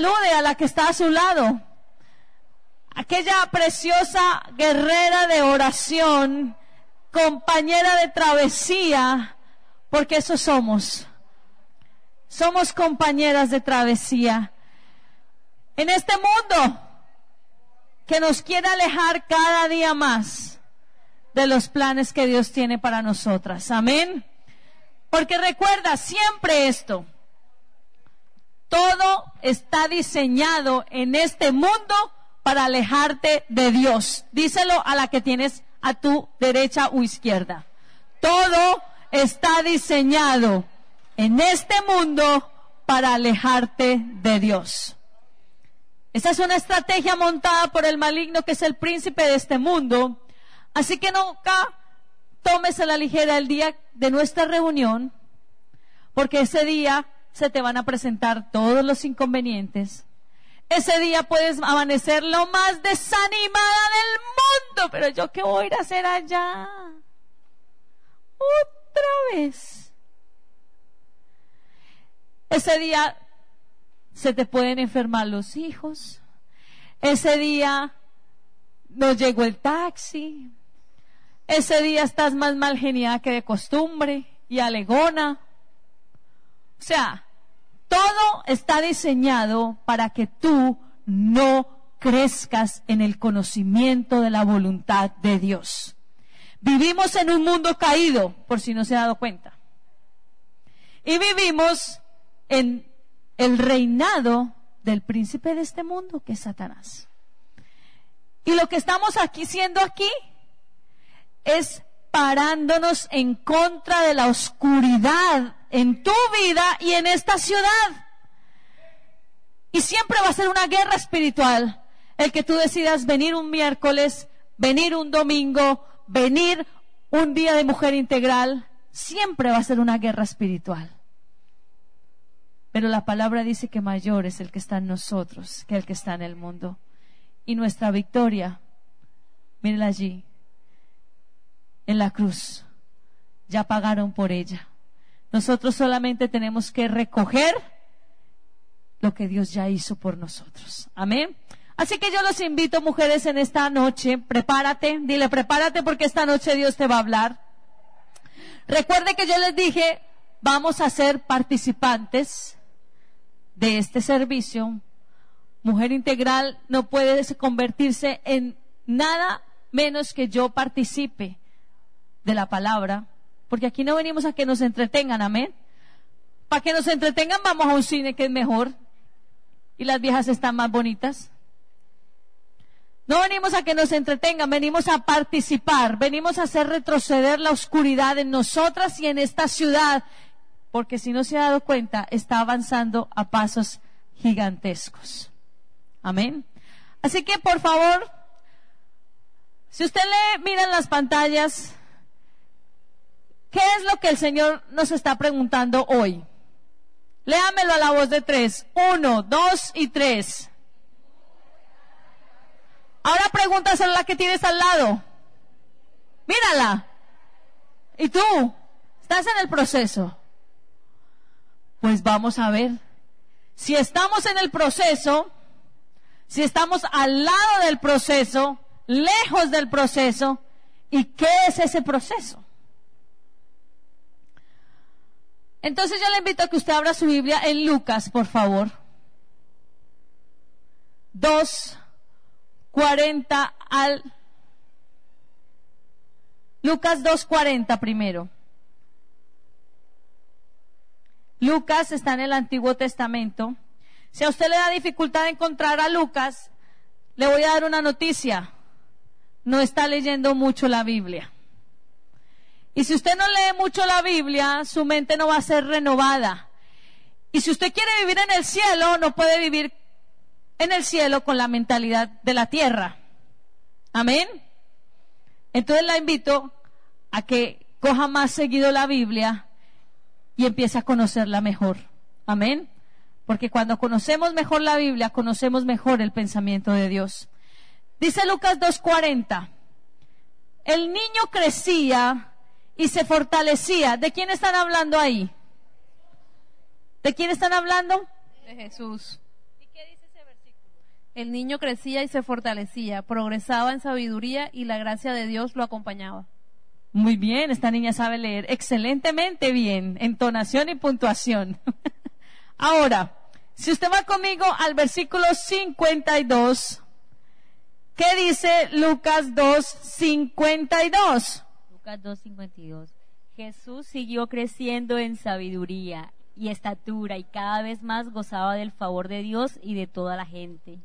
Salude a la que está a su lado, aquella preciosa guerrera de oración, compañera de travesía, porque eso somos. Somos compañeras de travesía. En este mundo que nos quiere alejar cada día más de los planes que Dios tiene para nosotras. Amén. Porque recuerda siempre esto. Todo está diseñado en este mundo para alejarte de Dios. Díselo a la que tienes a tu derecha o izquierda. Todo está diseñado en este mundo para alejarte de Dios. Esa es una estrategia montada por el maligno que es el príncipe de este mundo. Así que nunca tomes a la ligera el día de nuestra reunión, porque ese día se te van a presentar todos los inconvenientes. Ese día puedes amanecer lo más desanimada del mundo, pero yo qué voy a ir a hacer allá. Otra vez. Ese día se te pueden enfermar los hijos. Ese día no llegó el taxi. Ese día estás más mal geniada que de costumbre y alegona. O sea, todo está diseñado para que tú no crezcas en el conocimiento de la voluntad de Dios. Vivimos en un mundo caído, por si no se ha dado cuenta. Y vivimos en el reinado del príncipe de este mundo, que es Satanás. Y lo que estamos aquí siendo aquí es parándonos en contra de la oscuridad en tu vida y en esta ciudad. Y siempre va a ser una guerra espiritual el que tú decidas venir un miércoles, venir un domingo, venir un día de mujer integral. Siempre va a ser una guerra espiritual. Pero la palabra dice que mayor es el que está en nosotros que el que está en el mundo. Y nuestra victoria, mírenla allí, en la cruz. Ya pagaron por ella. Nosotros solamente tenemos que recoger lo que Dios ya hizo por nosotros. Amén. Así que yo los invito, mujeres, en esta noche, prepárate, dile, prepárate porque esta noche Dios te va a hablar. Recuerde que yo les dije, vamos a ser participantes de este servicio. Mujer integral no puede convertirse en nada menos que yo participe de la palabra, porque aquí no venimos a que nos entretengan, amén. Para que nos entretengan vamos a un cine que es mejor y las viejas están más bonitas. No venimos a que nos entretengan, venimos a participar, venimos a hacer retroceder la oscuridad en nosotras y en esta ciudad, porque si no se ha dado cuenta, está avanzando a pasos gigantescos. Amén. Así que por favor, si usted le mira en las pantallas, ¿Qué es lo que el Señor nos está preguntando hoy? Léamelo a la voz de tres. Uno, dos y tres. Ahora pregúntaselo a la que tienes al lado. Mírala. ¿Y tú? ¿Estás en el proceso? Pues vamos a ver. Si estamos en el proceso, si estamos al lado del proceso, lejos del proceso, ¿y qué es ese proceso? Entonces yo le invito a que usted abra su Biblia en Lucas, por favor. 2, 40 al... Lucas 2.40 primero. Lucas está en el Antiguo Testamento. Si a usted le da dificultad encontrar a Lucas, le voy a dar una noticia. No está leyendo mucho la Biblia. Y si usted no lee mucho la Biblia, su mente no va a ser renovada. Y si usted quiere vivir en el cielo, no puede vivir en el cielo con la mentalidad de la tierra. Amén. Entonces la invito a que coja más seguido la Biblia y empiece a conocerla mejor. Amén. Porque cuando conocemos mejor la Biblia, conocemos mejor el pensamiento de Dios. Dice Lucas 2.40, el niño crecía y se fortalecía. ¿De quién están hablando ahí? ¿De quién están hablando? De Jesús. ¿Y qué dice ese versículo? El niño crecía y se fortalecía, progresaba en sabiduría y la gracia de Dios lo acompañaba. Muy bien, esta niña sabe leer excelentemente bien, entonación y puntuación. Ahora, si usted va conmigo al versículo 52, ¿qué dice Lucas 2, 52? Lucas 2, 52. Jesús siguió creciendo en sabiduría y estatura y cada vez más gozaba del favor de Dios y de toda la gente.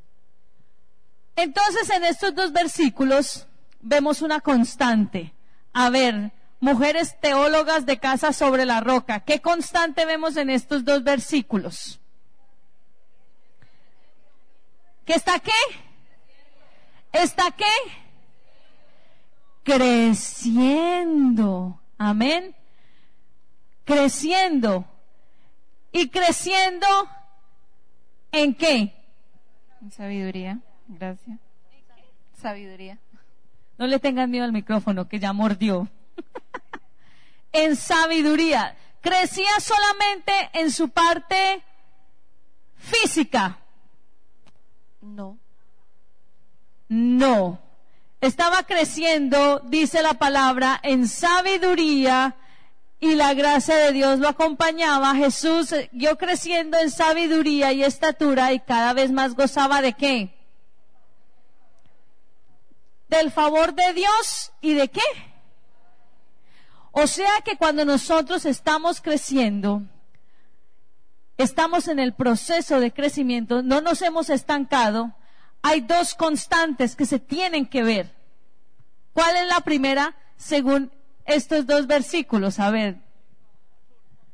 Entonces, en estos dos versículos vemos una constante. A ver, mujeres teólogas de casa sobre la roca, ¿qué constante vemos en estos dos versículos? ¿Qué está qué? ¿Está qué? Creciendo. Amén. Creciendo. ¿Y creciendo en qué? En sabiduría. Gracias. Sabiduría. No le tengan miedo al micrófono, que ya mordió. en sabiduría. Crecía solamente en su parte física. No. No. Estaba creciendo, dice la palabra, en sabiduría y la gracia de Dios lo acompañaba. Jesús yo creciendo en sabiduría y estatura y cada vez más gozaba de qué? del favor de Dios y de qué. O sea que cuando nosotros estamos creciendo, estamos en el proceso de crecimiento, no nos hemos estancado, hay dos constantes que se tienen que ver. ¿Cuál es la primera según estos dos versículos? A ver,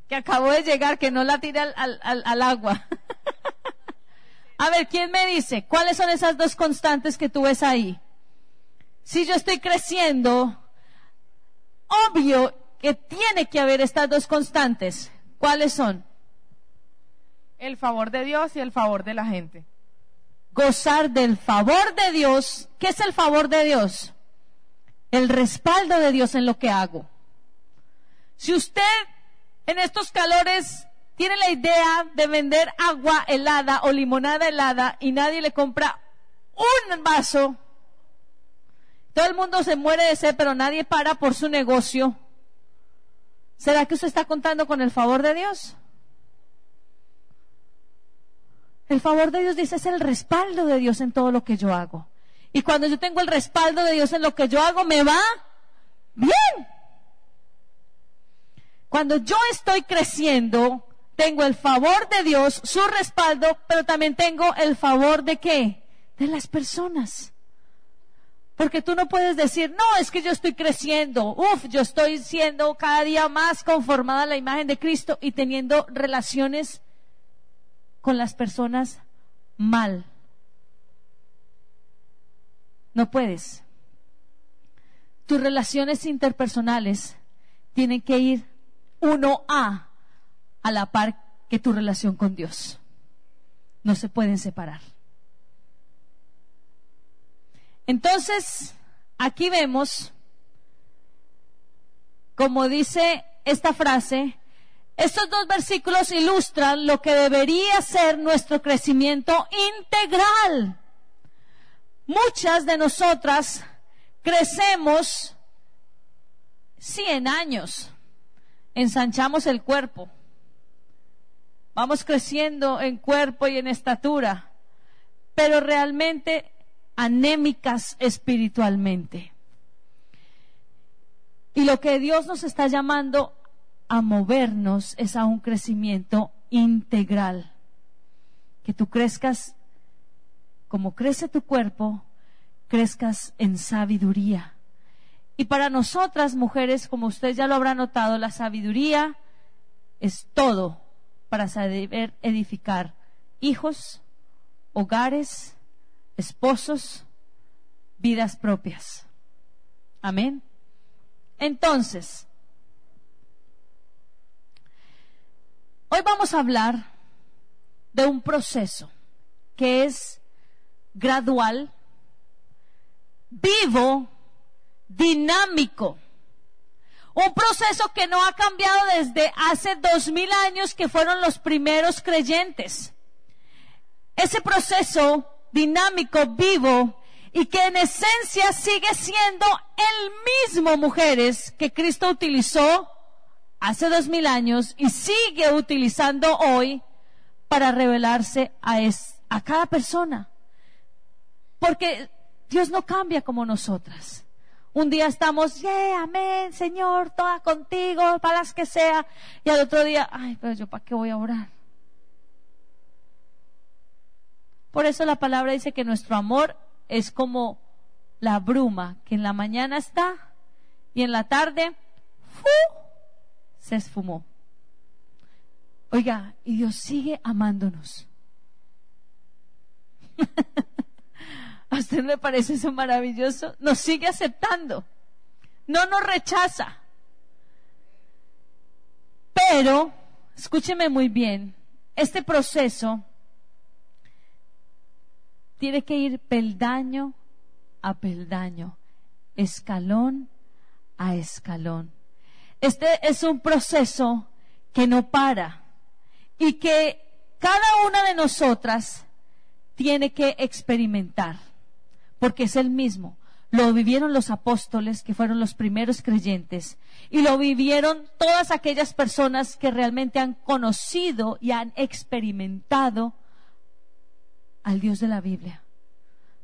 que acabo de llegar, que no la tire al, al, al agua. A ver, ¿quién me dice? ¿Cuáles son esas dos constantes que tú ves ahí? si yo estoy creciendo, obvio que tiene que haber estas dos constantes. ¿Cuáles son? El favor de Dios y el favor de la gente. Gozar del favor de Dios. ¿Qué es el favor de Dios? El respaldo de Dios en lo que hago. Si usted en estos calores tiene la idea de vender agua helada o limonada helada y nadie le compra un vaso, todo el mundo se muere de sed, pero nadie para por su negocio. ¿Será que usted está contando con el favor de Dios? El favor de Dios dice es el respaldo de Dios en todo lo que yo hago. Y cuando yo tengo el respaldo de Dios en lo que yo hago, me va bien. Cuando yo estoy creciendo, tengo el favor de Dios, su respaldo, pero también tengo el favor de qué? De las personas. Porque tú no puedes decir, no, es que yo estoy creciendo, uf, yo estoy siendo cada día más conformada a la imagen de Cristo y teniendo relaciones con las personas mal. No puedes. Tus relaciones interpersonales tienen que ir uno a a la par que tu relación con Dios. No se pueden separar. Entonces, aquí vemos, como dice esta frase, estos dos versículos ilustran lo que debería ser nuestro crecimiento integral. Muchas de nosotras crecemos 100 años, ensanchamos el cuerpo, vamos creciendo en cuerpo y en estatura, pero realmente anémicas espiritualmente. Y lo que Dios nos está llamando a movernos es a un crecimiento integral. Que tú crezcas como crece tu cuerpo, crezcas en sabiduría. Y para nosotras, mujeres, como usted ya lo habrá notado, la sabiduría es todo para saber edificar hijos, hogares, esposos, vidas propias. Amén. Entonces, hoy vamos a hablar de un proceso que es gradual, vivo, dinámico. Un proceso que no ha cambiado desde hace dos mil años que fueron los primeros creyentes. Ese proceso dinámico, vivo, y que en esencia sigue siendo el mismo, mujeres, que Cristo utilizó hace dos mil años y sigue utilizando hoy para revelarse a, cada persona. Porque Dios no cambia como nosotras. Un día estamos, yeah, amén, Señor, toda contigo, para las que sea. Y al otro día, ay, pero yo para qué voy a orar. Por eso la palabra dice que nuestro amor es como la bruma que en la mañana está y en la tarde se esfumó. Oiga, y Dios sigue amándonos. ¿A usted le parece eso maravilloso? Nos sigue aceptando. No nos rechaza. Pero, escúcheme muy bien, este proceso tiene que ir peldaño a peldaño, escalón a escalón. Este es un proceso que no para y que cada una de nosotras tiene que experimentar, porque es el mismo. Lo vivieron los apóstoles, que fueron los primeros creyentes, y lo vivieron todas aquellas personas que realmente han conocido y han experimentado al Dios de la Biblia.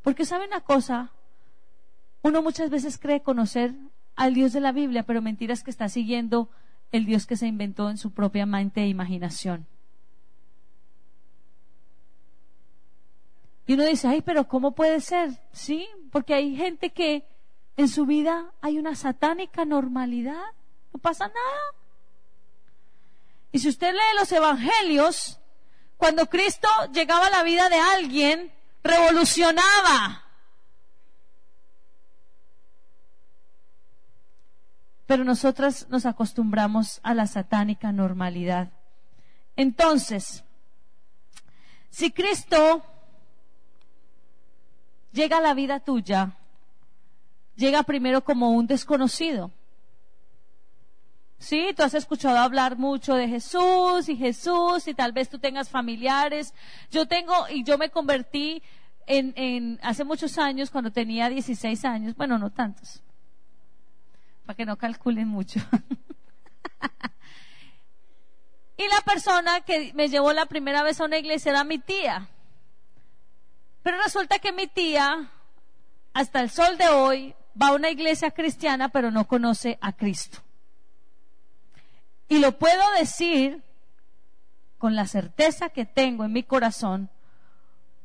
Porque sabe una cosa, uno muchas veces cree conocer al Dios de la Biblia, pero mentiras que está siguiendo el Dios que se inventó en su propia mente e imaginación. Y uno dice, ay, pero ¿cómo puede ser? Sí, porque hay gente que en su vida hay una satánica normalidad, no pasa nada. Y si usted lee los evangelios, cuando Cristo llegaba a la vida de alguien, revolucionaba. Pero nosotras nos acostumbramos a la satánica normalidad. Entonces, si Cristo llega a la vida tuya, llega primero como un desconocido. Sí, tú has escuchado hablar mucho de Jesús y Jesús y tal vez tú tengas familiares. Yo tengo y yo me convertí en, en hace muchos años cuando tenía 16 años, bueno, no tantos, para que no calculen mucho. y la persona que me llevó la primera vez a una iglesia era mi tía. Pero resulta que mi tía, hasta el sol de hoy, va a una iglesia cristiana, pero no conoce a Cristo. Y lo puedo decir con la certeza que tengo en mi corazón,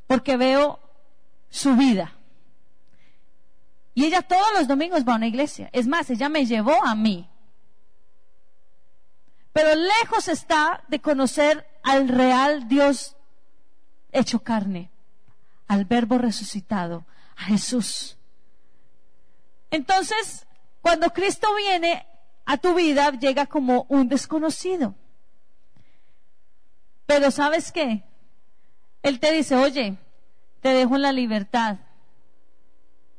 porque veo su vida. Y ella todos los domingos va a una iglesia. Es más, ella me llevó a mí. Pero lejos está de conocer al real Dios hecho carne, al verbo resucitado, a Jesús. Entonces, cuando Cristo viene, a tu vida llega como un desconocido. Pero sabes qué? Él te dice, oye, te dejo la libertad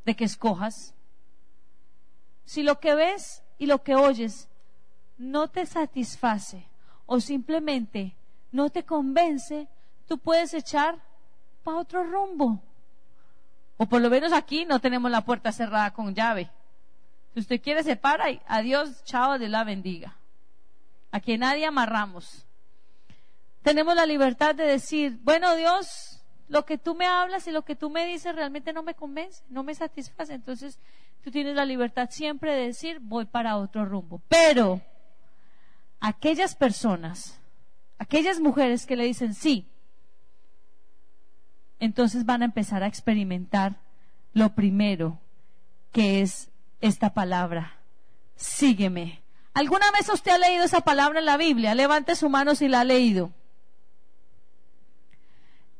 de que escojas. Si lo que ves y lo que oyes no te satisface o simplemente no te convence, tú puedes echar para otro rumbo. O por lo menos aquí no tenemos la puerta cerrada con llave. Si usted quiere, se para y adiós, chao, de la bendiga. A que nadie amarramos. Tenemos la libertad de decir, bueno, Dios, lo que tú me hablas y lo que tú me dices realmente no me convence, no me satisface. Entonces, tú tienes la libertad siempre de decir, voy para otro rumbo. Pero, aquellas personas, aquellas mujeres que le dicen sí, entonces van a empezar a experimentar lo primero, que es esta palabra. Sígueme. ¿Alguna vez usted ha leído esa palabra en la Biblia? Levante su mano si la ha leído.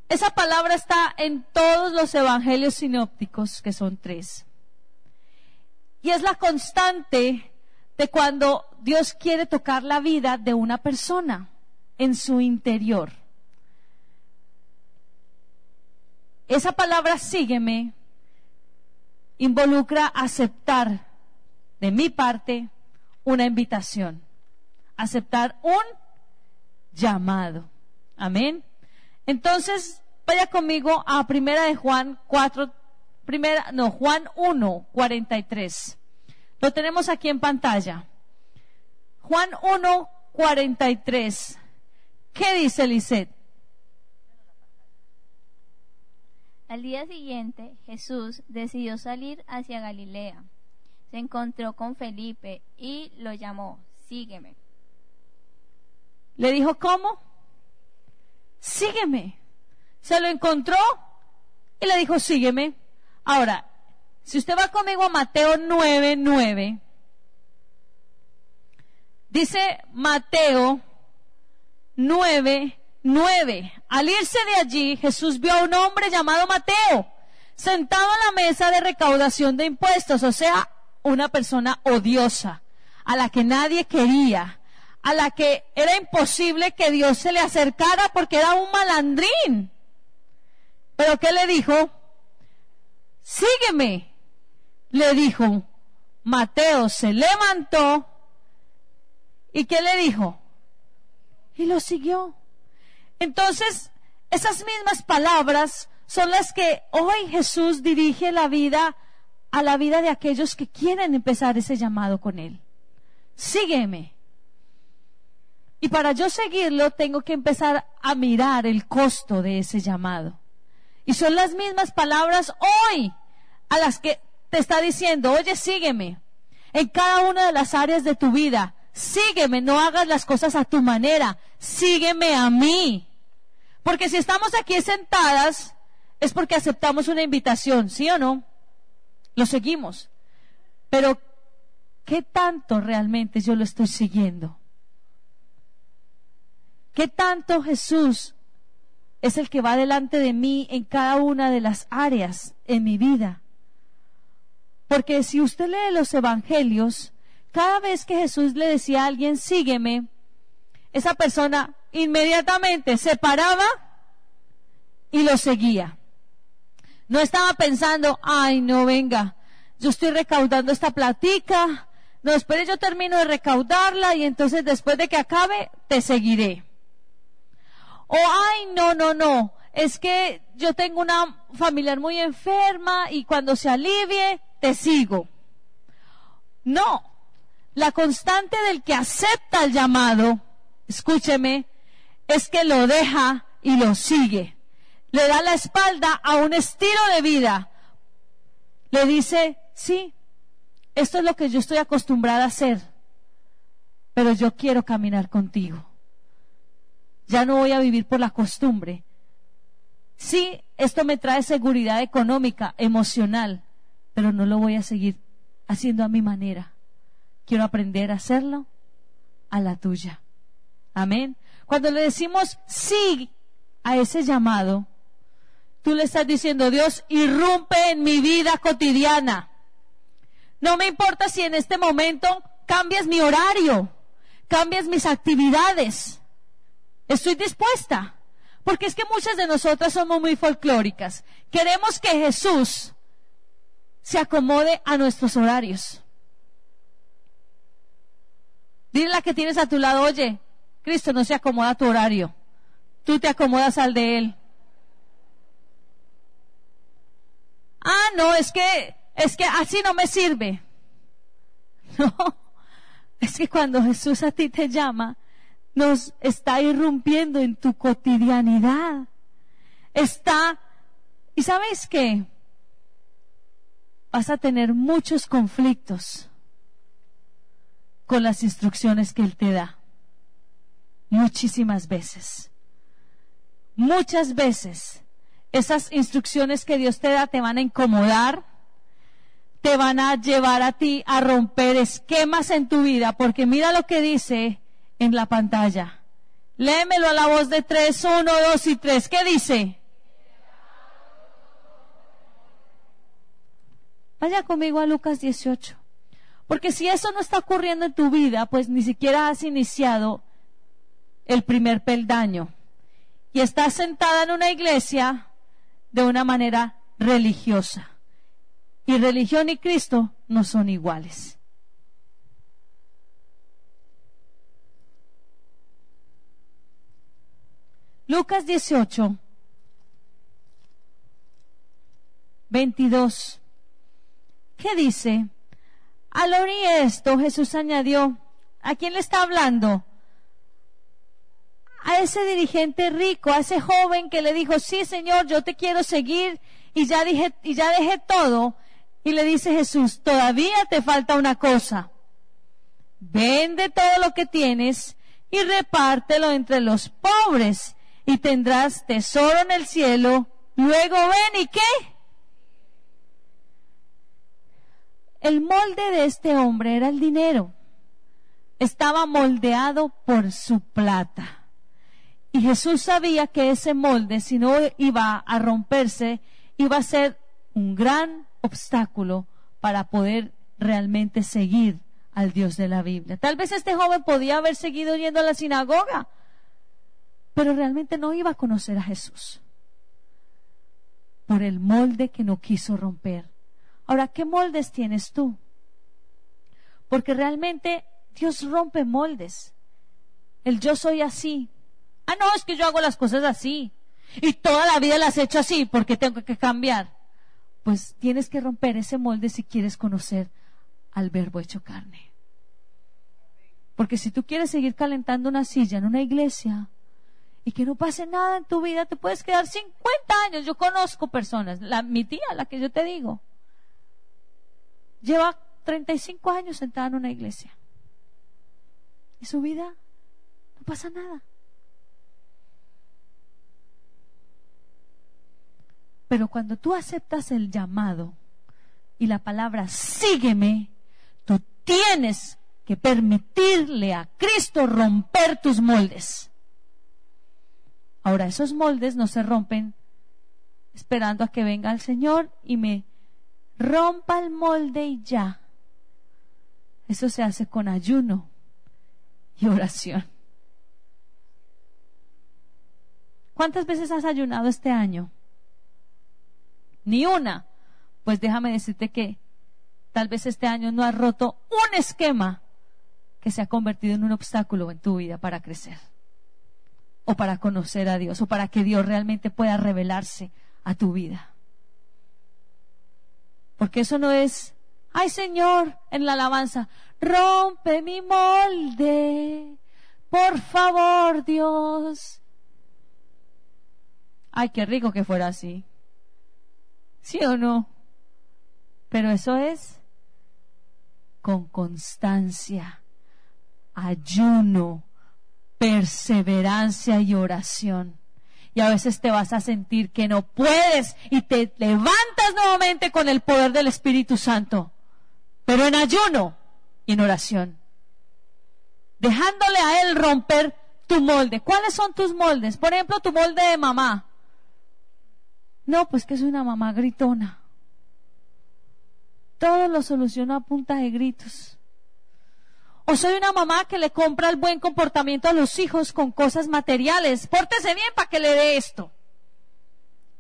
Esa palabra está en todos los evangelios sinópticos, que son tres. Y es la constante de cuando Dios quiere tocar la vida de una persona en su interior. Esa palabra sígueme involucra aceptar de mi parte una invitación, aceptar un llamado. Amén. Entonces, vaya conmigo a primera de Juan 4, primera, no, Juan 1, 43. Lo tenemos aquí en pantalla. Juan 1, 43. ¿Qué dice Lisette? Al día siguiente, Jesús decidió salir hacia Galilea. Se encontró con Felipe y lo llamó, sígueme. Le dijo, ¿cómo? Sígueme. Se lo encontró y le dijo, sígueme. Ahora, si usted va conmigo a Mateo 9, 9, dice Mateo 9, 9. Al irse de allí, Jesús vio a un hombre llamado Mateo, sentado a la mesa de recaudación de impuestos, o sea, una persona odiosa, a la que nadie quería, a la que era imposible que Dios se le acercara porque era un malandrín. Pero ¿qué le dijo? Sígueme. Le dijo, Mateo se levantó y ¿qué le dijo? Y lo siguió. Entonces, esas mismas palabras son las que hoy Jesús dirige la vida a la vida de aquellos que quieren empezar ese llamado con Él. Sígueme. Y para yo seguirlo tengo que empezar a mirar el costo de ese llamado. Y son las mismas palabras hoy a las que te está diciendo, oye, sígueme. En cada una de las áreas de tu vida, sígueme, no hagas las cosas a tu manera, sígueme a mí. Porque si estamos aquí sentadas, es porque aceptamos una invitación, ¿sí o no? Lo seguimos. Pero, ¿qué tanto realmente yo lo estoy siguiendo? ¿Qué tanto Jesús es el que va delante de mí en cada una de las áreas en mi vida? Porque si usted lee los evangelios, cada vez que Jesús le decía a alguien, sígueme, esa persona inmediatamente se paraba y lo seguía. No estaba pensando, ay, no, venga, yo estoy recaudando esta platica, no, espere, yo termino de recaudarla y entonces después de que acabe, te seguiré. O, ay, no, no, no, es que yo tengo una familiar muy enferma y cuando se alivie, te sigo. No, la constante del que acepta el llamado escúcheme, es que lo deja y lo sigue. Le da la espalda a un estilo de vida. Le dice, sí, esto es lo que yo estoy acostumbrada a hacer, pero yo quiero caminar contigo. Ya no voy a vivir por la costumbre. Sí, esto me trae seguridad económica, emocional, pero no lo voy a seguir haciendo a mi manera. Quiero aprender a hacerlo a la tuya. Amén. Cuando le decimos sí a ese llamado, tú le estás diciendo, Dios, irrumpe en mi vida cotidiana. No me importa si en este momento cambias mi horario, cambias mis actividades. Estoy dispuesta. Porque es que muchas de nosotras somos muy folclóricas. Queremos que Jesús se acomode a nuestros horarios. Dile la que tienes a tu lado, oye, Cristo no se acomoda a tu horario. Tú te acomodas al de Él. Ah, no, es que, es que así no me sirve. No, es que cuando Jesús a ti te llama, nos está irrumpiendo en tu cotidianidad. Está, y sabes qué? Vas a tener muchos conflictos con las instrucciones que Él te da muchísimas veces. Muchas veces esas instrucciones que Dios te da te van a incomodar, te van a llevar a ti a romper esquemas en tu vida, porque mira lo que dice en la pantalla. Léemelo a la voz de tres, uno, dos y tres. ¿Qué dice? Vaya conmigo a Lucas 18. Porque si eso no está ocurriendo en tu vida, pues ni siquiera has iniciado el primer peldaño. Y estás sentada en una iglesia de una manera religiosa. Y religión y Cristo no son iguales. Lucas 18, 22. ¿Qué dice? Al oír esto, Jesús añadió, ¿a quién le está hablando? A ese dirigente rico, a ese joven que le dijo, sí Señor, yo te quiero seguir y ya dije, y ya dejé todo. Y le dice Jesús, todavía te falta una cosa. Vende todo lo que tienes y repártelo entre los pobres y tendrás tesoro en el cielo. Luego ven y qué? El molde de este hombre era el dinero. Estaba moldeado por su plata. Y Jesús sabía que ese molde, si no iba a romperse, iba a ser un gran obstáculo para poder realmente seguir al Dios de la Biblia. Tal vez este joven podía haber seguido yendo a la sinagoga, pero realmente no iba a conocer a Jesús por el molde que no quiso romper. Ahora, ¿qué moldes tienes tú? Porque realmente Dios rompe moldes. El yo soy así. Ah, no, es que yo hago las cosas así. Y toda la vida las he hecho así porque tengo que cambiar. Pues tienes que romper ese molde si quieres conocer al verbo hecho carne. Porque si tú quieres seguir calentando una silla en una iglesia y que no pase nada en tu vida, te puedes quedar 50 años. Yo conozco personas, la, mi tía, la que yo te digo, lleva 35 años sentada en una iglesia. Y su vida no pasa nada. Pero cuando tú aceptas el llamado y la palabra sígueme, tú tienes que permitirle a Cristo romper tus moldes. Ahora, esos moldes no se rompen esperando a que venga el Señor y me rompa el molde y ya. Eso se hace con ayuno y oración. ¿Cuántas veces has ayunado este año? Ni una. Pues déjame decirte que tal vez este año no has roto un esquema que se ha convertido en un obstáculo en tu vida para crecer. O para conocer a Dios, o para que Dios realmente pueda revelarse a tu vida. Porque eso no es, ay Señor, en la alabanza, rompe mi molde, por favor Dios. Ay, qué rico que fuera así. ¿Sí o no? Pero eso es con constancia, ayuno, perseverancia y oración y a veces te vas a sentir que no puedes y te levantas nuevamente con el poder del Espíritu Santo, pero en ayuno y en oración, dejándole a Él romper tu molde. ¿Cuáles son tus moldes? Por ejemplo, tu molde de mamá. No, pues que es una mamá gritona. Todo lo soluciono a punta de gritos. O soy una mamá que le compra el buen comportamiento a los hijos con cosas materiales. Pórtese bien para que le dé esto.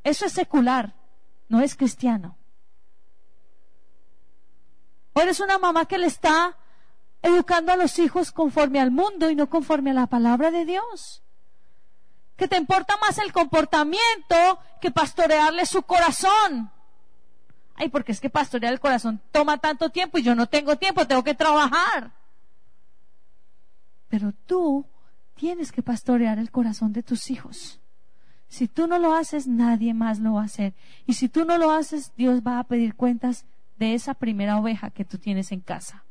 Eso es secular, no es cristiano. O eres una mamá que le está educando a los hijos conforme al mundo y no conforme a la palabra de Dios. Que te importa más el comportamiento que pastorearle su corazón. Ay, porque es que pastorear el corazón toma tanto tiempo y yo no tengo tiempo, tengo que trabajar. Pero tú tienes que pastorear el corazón de tus hijos. Si tú no lo haces, nadie más lo va a hacer. Y si tú no lo haces, Dios va a pedir cuentas de esa primera oveja que tú tienes en casa.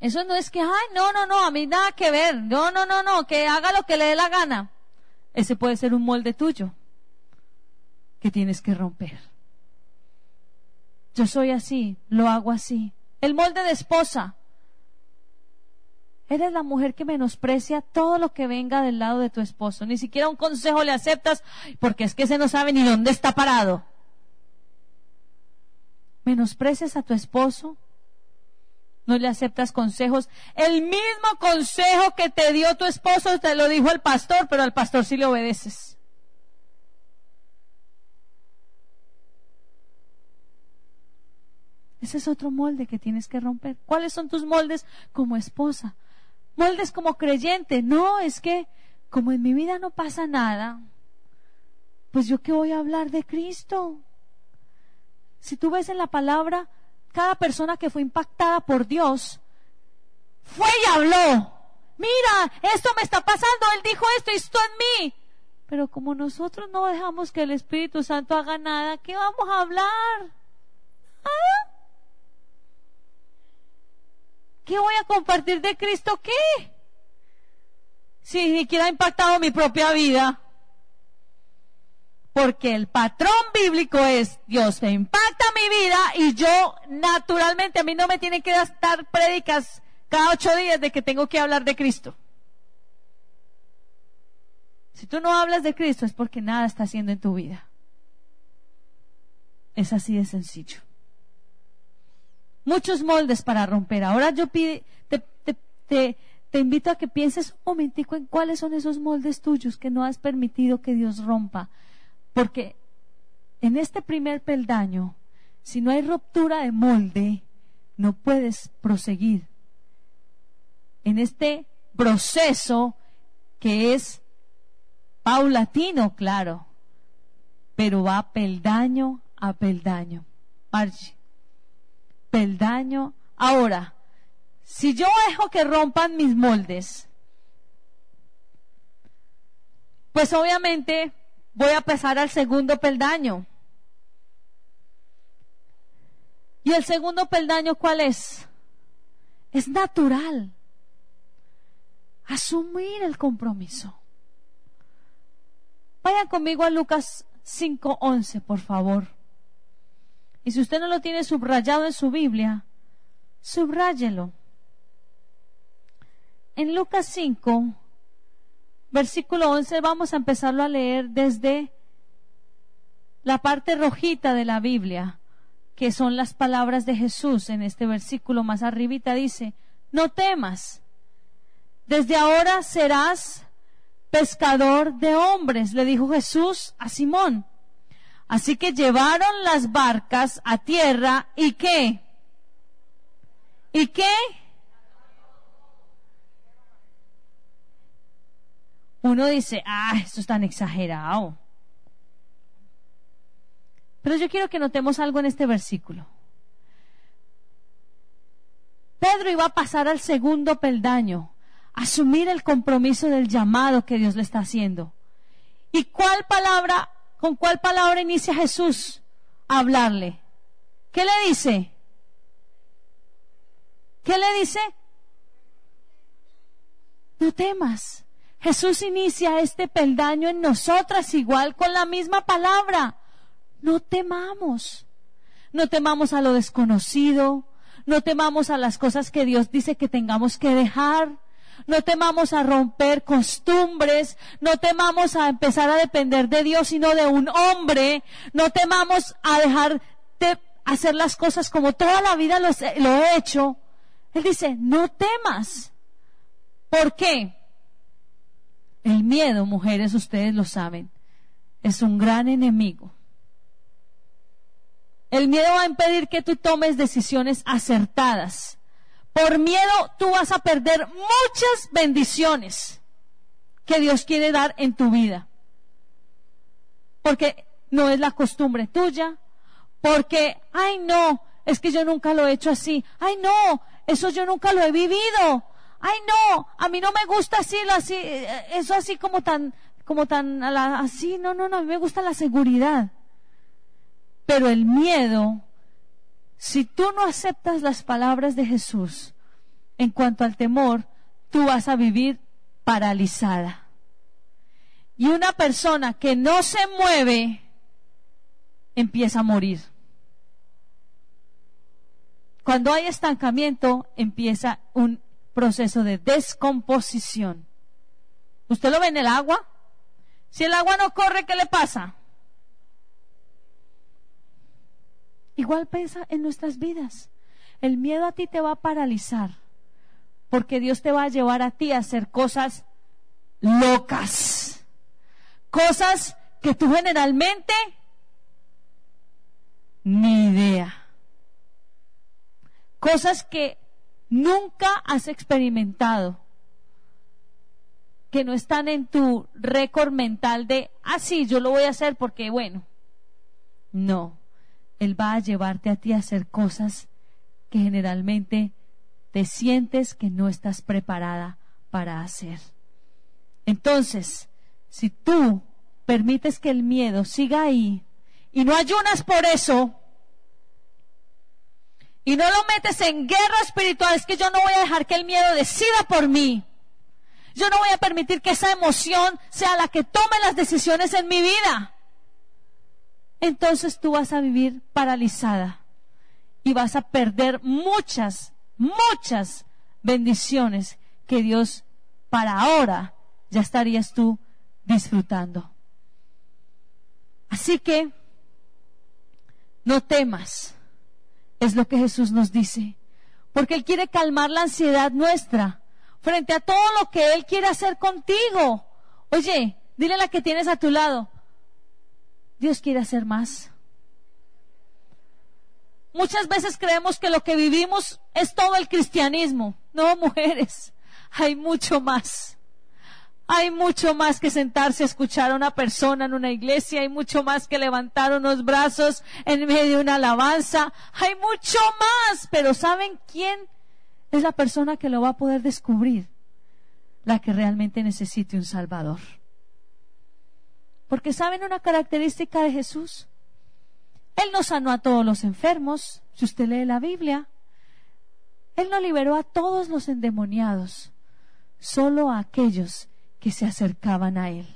Eso no es que, ay, no, no, no, a mí nada que ver. No, no, no, no, que haga lo que le dé la gana. Ese puede ser un molde tuyo que tienes que romper. Yo soy así, lo hago así. El molde de esposa. Eres la mujer que menosprecia todo lo que venga del lado de tu esposo. Ni siquiera un consejo le aceptas porque es que ese no sabe ni dónde está parado. Menosprecias a tu esposo. No le aceptas consejos. El mismo consejo que te dio tu esposo te lo dijo el pastor, pero al pastor sí le obedeces. Ese es otro molde que tienes que romper. ¿Cuáles son tus moldes como esposa? Moldes como creyente. No, es que como en mi vida no pasa nada, pues yo qué voy a hablar de Cristo. Si tú ves en la palabra, cada persona que fue impactada por Dios, fue y habló. Mira, esto me está pasando, Él dijo esto, esto en mí. Pero como nosotros no dejamos que el Espíritu Santo haga nada, ¿qué vamos a hablar? ¿Ah? ¿Qué voy a compartir de Cristo qué? Si ni siquiera ha impactado mi propia vida. Porque el patrón bíblico es, Dios me impacta mi vida y yo naturalmente, a mí no me tienen que dar prédicas cada ocho días de que tengo que hablar de Cristo. Si tú no hablas de Cristo es porque nada está haciendo en tu vida. Es así de sencillo muchos moldes para romper. Ahora yo te, te, te, invito a que pienses un momentico en cuáles son esos moldes tuyos que no has permitido que Dios rompa. Porque en este primer peldaño, si no hay ruptura de molde, no puedes proseguir. En este proceso que es paulatino, claro, pero va peldaño a peldaño peldaño. Ahora, si yo dejo que rompan mis moldes, pues obviamente voy a pasar al segundo peldaño. ¿Y el segundo peldaño cuál es? Es natural. Asumir el compromiso. Vayan conmigo a Lucas 5:11, por favor. Y si usted no lo tiene subrayado en su Biblia, subráyelo. En Lucas 5, versículo 11, vamos a empezarlo a leer desde la parte rojita de la Biblia, que son las palabras de Jesús en este versículo más arribita dice, no temas, desde ahora serás pescador de hombres, le dijo Jesús a Simón. Así que llevaron las barcas a tierra y qué? ¿Y qué? Uno dice, ah, esto es tan exagerado. Pero yo quiero que notemos algo en este versículo. Pedro iba a pasar al segundo peldaño, asumir el compromiso del llamado que Dios le está haciendo. ¿Y cuál palabra ¿Con cuál palabra inicia Jesús a hablarle? ¿Qué le dice? ¿Qué le dice? No temas. Jesús inicia este peldaño en nosotras igual con la misma palabra. No temamos. No temamos a lo desconocido. No temamos a las cosas que Dios dice que tengamos que dejar no temamos a romper costumbres, no temamos a empezar a depender de Dios, sino de un hombre, no temamos a dejar de hacer las cosas como toda la vida lo, he hecho. Él dice, no temas. ¿Por qué? El miedo, mujeres, ustedes lo saben, es un gran enemigo. El miedo va a impedir que tú tomes decisiones acertadas. Por miedo tú vas a perder muchas bendiciones que Dios quiere dar en tu vida. Porque no es la costumbre tuya. Porque, ay no, es que yo nunca lo he hecho así. Ay no, eso yo nunca lo he vivido. Ay no, a mí no me gusta así, así eso así como tan, como tan, así. No, no, no, a mí me gusta la seguridad. Pero el miedo si tú no aceptas las palabras de Jesús en cuanto al temor, tú vas a vivir paralizada. Y una persona que no se mueve empieza a morir. Cuando hay estancamiento empieza un proceso de descomposición. ¿Usted lo ve en el agua? Si el agua no corre, ¿qué le pasa? Igual pesa en nuestras vidas. El miedo a ti te va a paralizar, porque Dios te va a llevar a ti a hacer cosas locas, cosas que tú generalmente ni idea, cosas que nunca has experimentado, que no están en tu récord mental de, ah, sí, yo lo voy a hacer porque, bueno, no, Él va a llevarte a ti a hacer cosas que generalmente te sientes que no estás preparada para hacer. Entonces, si tú permites que el miedo siga ahí y no ayunas por eso, y no lo metes en guerra espiritual, es que yo no voy a dejar que el miedo decida por mí. Yo no voy a permitir que esa emoción sea la que tome las decisiones en mi vida. Entonces tú vas a vivir paralizada y vas a perder muchas, muchas bendiciones que Dios para ahora ya estarías tú disfrutando. Así que no temas, es lo que Jesús nos dice, porque Él quiere calmar la ansiedad nuestra frente a todo lo que Él quiere hacer contigo. Oye, dile a la que tienes a tu lado, Dios quiere hacer más. Muchas veces creemos que lo que vivimos es todo el cristianismo. No, mujeres, hay mucho más. Hay mucho más que sentarse a escuchar a una persona en una iglesia, hay mucho más que levantar unos brazos en medio de una alabanza, hay mucho más, pero ¿saben quién es la persona que lo va a poder descubrir? La que realmente necesite un Salvador. Porque ¿saben una característica de Jesús? Él no sanó a todos los enfermos, si usted lee la Biblia. Él no liberó a todos los endemoniados, solo a aquellos que se acercaban a Él,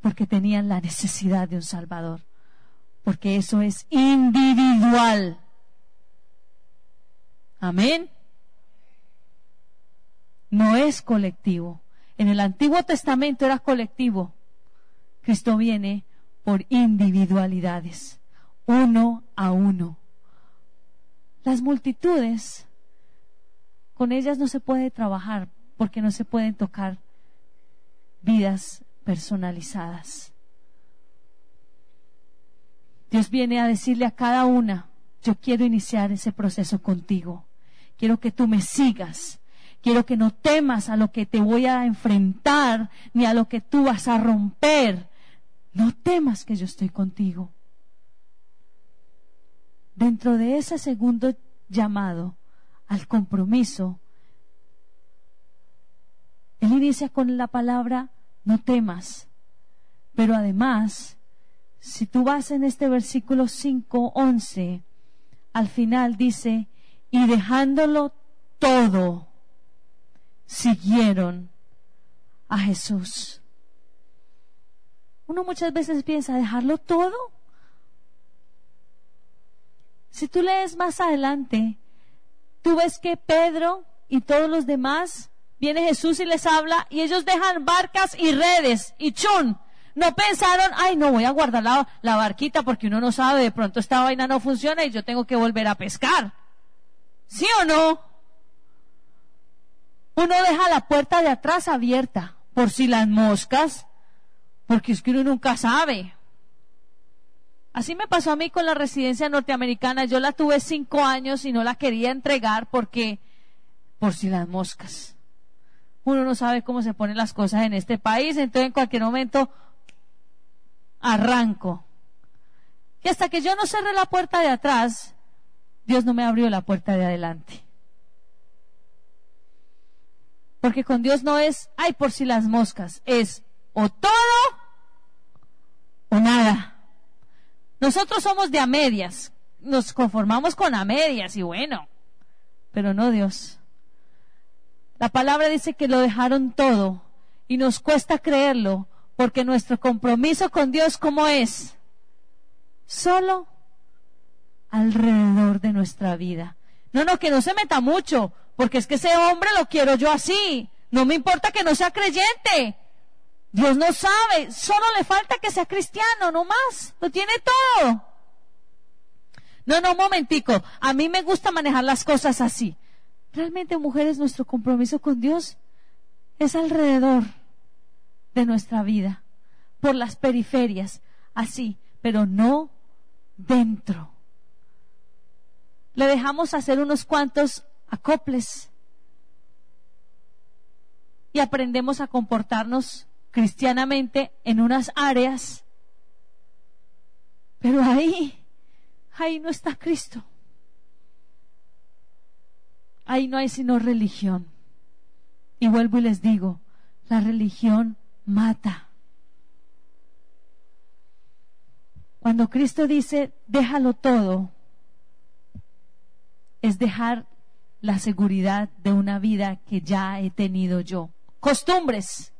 porque tenían la necesidad de un Salvador, porque eso es individual. Amén. No es colectivo. En el Antiguo Testamento era colectivo. Cristo viene por individualidades uno a uno. Las multitudes, con ellas no se puede trabajar porque no se pueden tocar vidas personalizadas. Dios viene a decirle a cada una, yo quiero iniciar ese proceso contigo. Quiero que tú me sigas. Quiero que no temas a lo que te voy a enfrentar ni a lo que tú vas a romper. No temas que yo estoy contigo dentro de ese segundo llamado al compromiso, él inicia con la palabra no temas, pero además, si tú vas en este versículo 5, 11, al final dice, y dejándolo todo, siguieron a Jesús. Uno muchas veces piensa, dejarlo todo. Si tú lees más adelante, tú ves que Pedro y todos los demás, viene Jesús y les habla y ellos dejan barcas y redes y chun. No pensaron, ay, no voy a guardar la, barquita porque uno no sabe, de pronto esta vaina no funciona y yo tengo que volver a pescar. ¿Sí o no? Uno deja la puerta de atrás abierta por si las moscas, porque es que uno nunca sabe. Así me pasó a mí con la residencia norteamericana. Yo la tuve cinco años y no la quería entregar porque, por si las moscas. Uno no sabe cómo se ponen las cosas en este país, entonces en cualquier momento arranco. Y hasta que yo no cerré la puerta de atrás, Dios no me abrió la puerta de adelante. Porque con Dios no es, ay, por si las moscas, es o todo o nada. Nosotros somos de a medias, nos conformamos con a medias y bueno, pero no Dios. La palabra dice que lo dejaron todo y nos cuesta creerlo Porque nuestro compromiso con Dios, ¿cómo es? Solo alrededor de nuestra vida. No, no, que no se meta mucho, porque es que ese hombre lo quiero yo así. No me importa que no sea creyente. Dios no sabe, solo le falta que sea cristiano, no más. Lo tiene todo. No, no, un momentico. A mí me gusta manejar las cosas así. Realmente, mujeres, nuestro compromiso con Dios es alrededor de nuestra vida, por las periferias, así, pero no dentro. Le dejamos hacer unos cuantos acoples y aprendemos a comportarnos cristianamente en unas áreas, pero ahí, ahí no está Cristo. Ahí no hay sino religión. Y vuelvo y les digo, la religión mata. Cuando Cristo dice, déjalo todo, es dejar la seguridad de una vida que ya he tenido yo. Costumbres.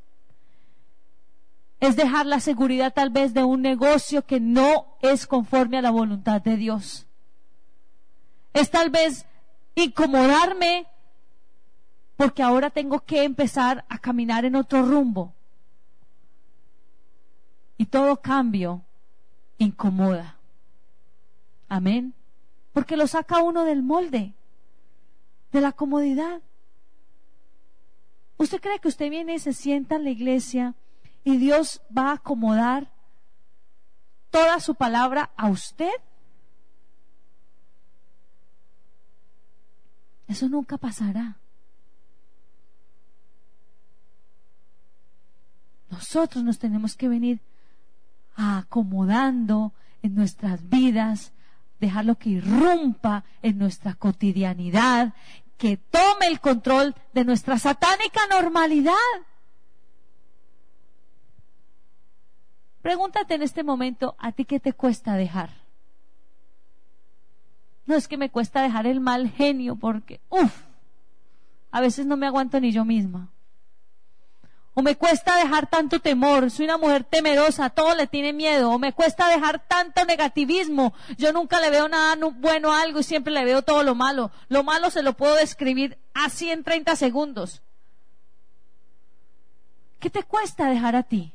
Es dejar la seguridad tal vez de un negocio que no es conforme a la voluntad de Dios. Es tal vez incomodarme porque ahora tengo que empezar a caminar en otro rumbo. Y todo cambio incomoda. Amén. Porque lo saca uno del molde, de la comodidad. ¿Usted cree que usted viene y se sienta en la iglesia y Dios va a acomodar toda su palabra a usted? Eso nunca pasará. Nosotros nos tenemos que venir acomodando en nuestras vidas, dejarlo que irrumpa en nuestra cotidianidad, que tome el control de nuestra satánica normalidad. Pregúntate en este momento, ¿a ti qué te cuesta dejar? No es que me cuesta dejar el mal genio porque, uff, a veces no me aguanto ni yo misma. O me cuesta dejar tanto temor, soy una mujer temerosa, todo le tiene miedo. O me cuesta dejar tanto negativismo, yo nunca le veo nada bueno a algo y siempre le veo todo lo malo. Lo malo se lo puedo describir así en 30 segundos. ¿Qué te cuesta dejar a ti?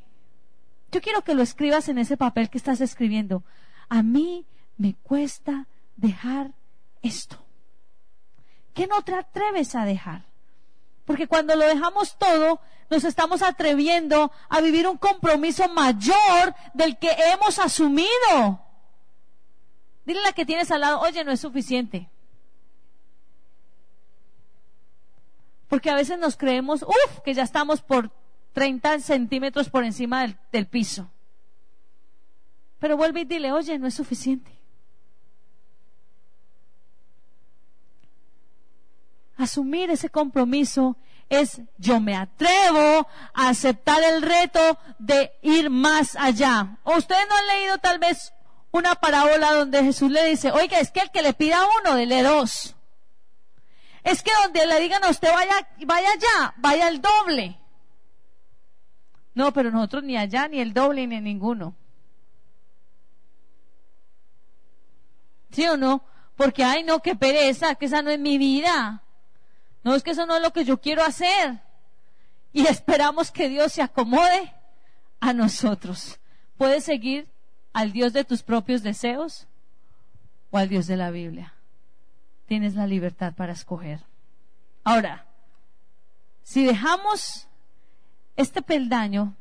Yo quiero que lo escribas en ese papel que estás escribiendo. A mí me cuesta dejar esto? ¿Qué no te atreves a dejar? Porque cuando lo dejamos todo, nos estamos atreviendo a vivir un compromiso mayor del que hemos asumido. Dile la que tienes al lado, oye, no es suficiente. Porque a veces nos creemos, uff, que ya estamos por 30 centímetros por encima del, del piso. Pero vuelve y dile, oye, no es suficiente. Asumir ese compromiso es yo me atrevo a aceptar el reto de ir más allá. ¿O ustedes no han leído tal vez una parábola donde Jesús le dice, oiga, es que el que le pida uno, dele dos. Es que donde le digan a usted vaya, vaya allá, vaya el doble. No, pero nosotros ni allá, ni el doble, ni ninguno. ¿Sí o no? Porque, ay, no, qué pereza, que esa no es mi vida. No es que eso no es lo que yo quiero hacer. Y esperamos que Dios se acomode a nosotros. ¿Puedes seguir al Dios de tus propios deseos o al Dios de la Biblia? Tienes la libertad para escoger. Ahora, si dejamos este peldaño,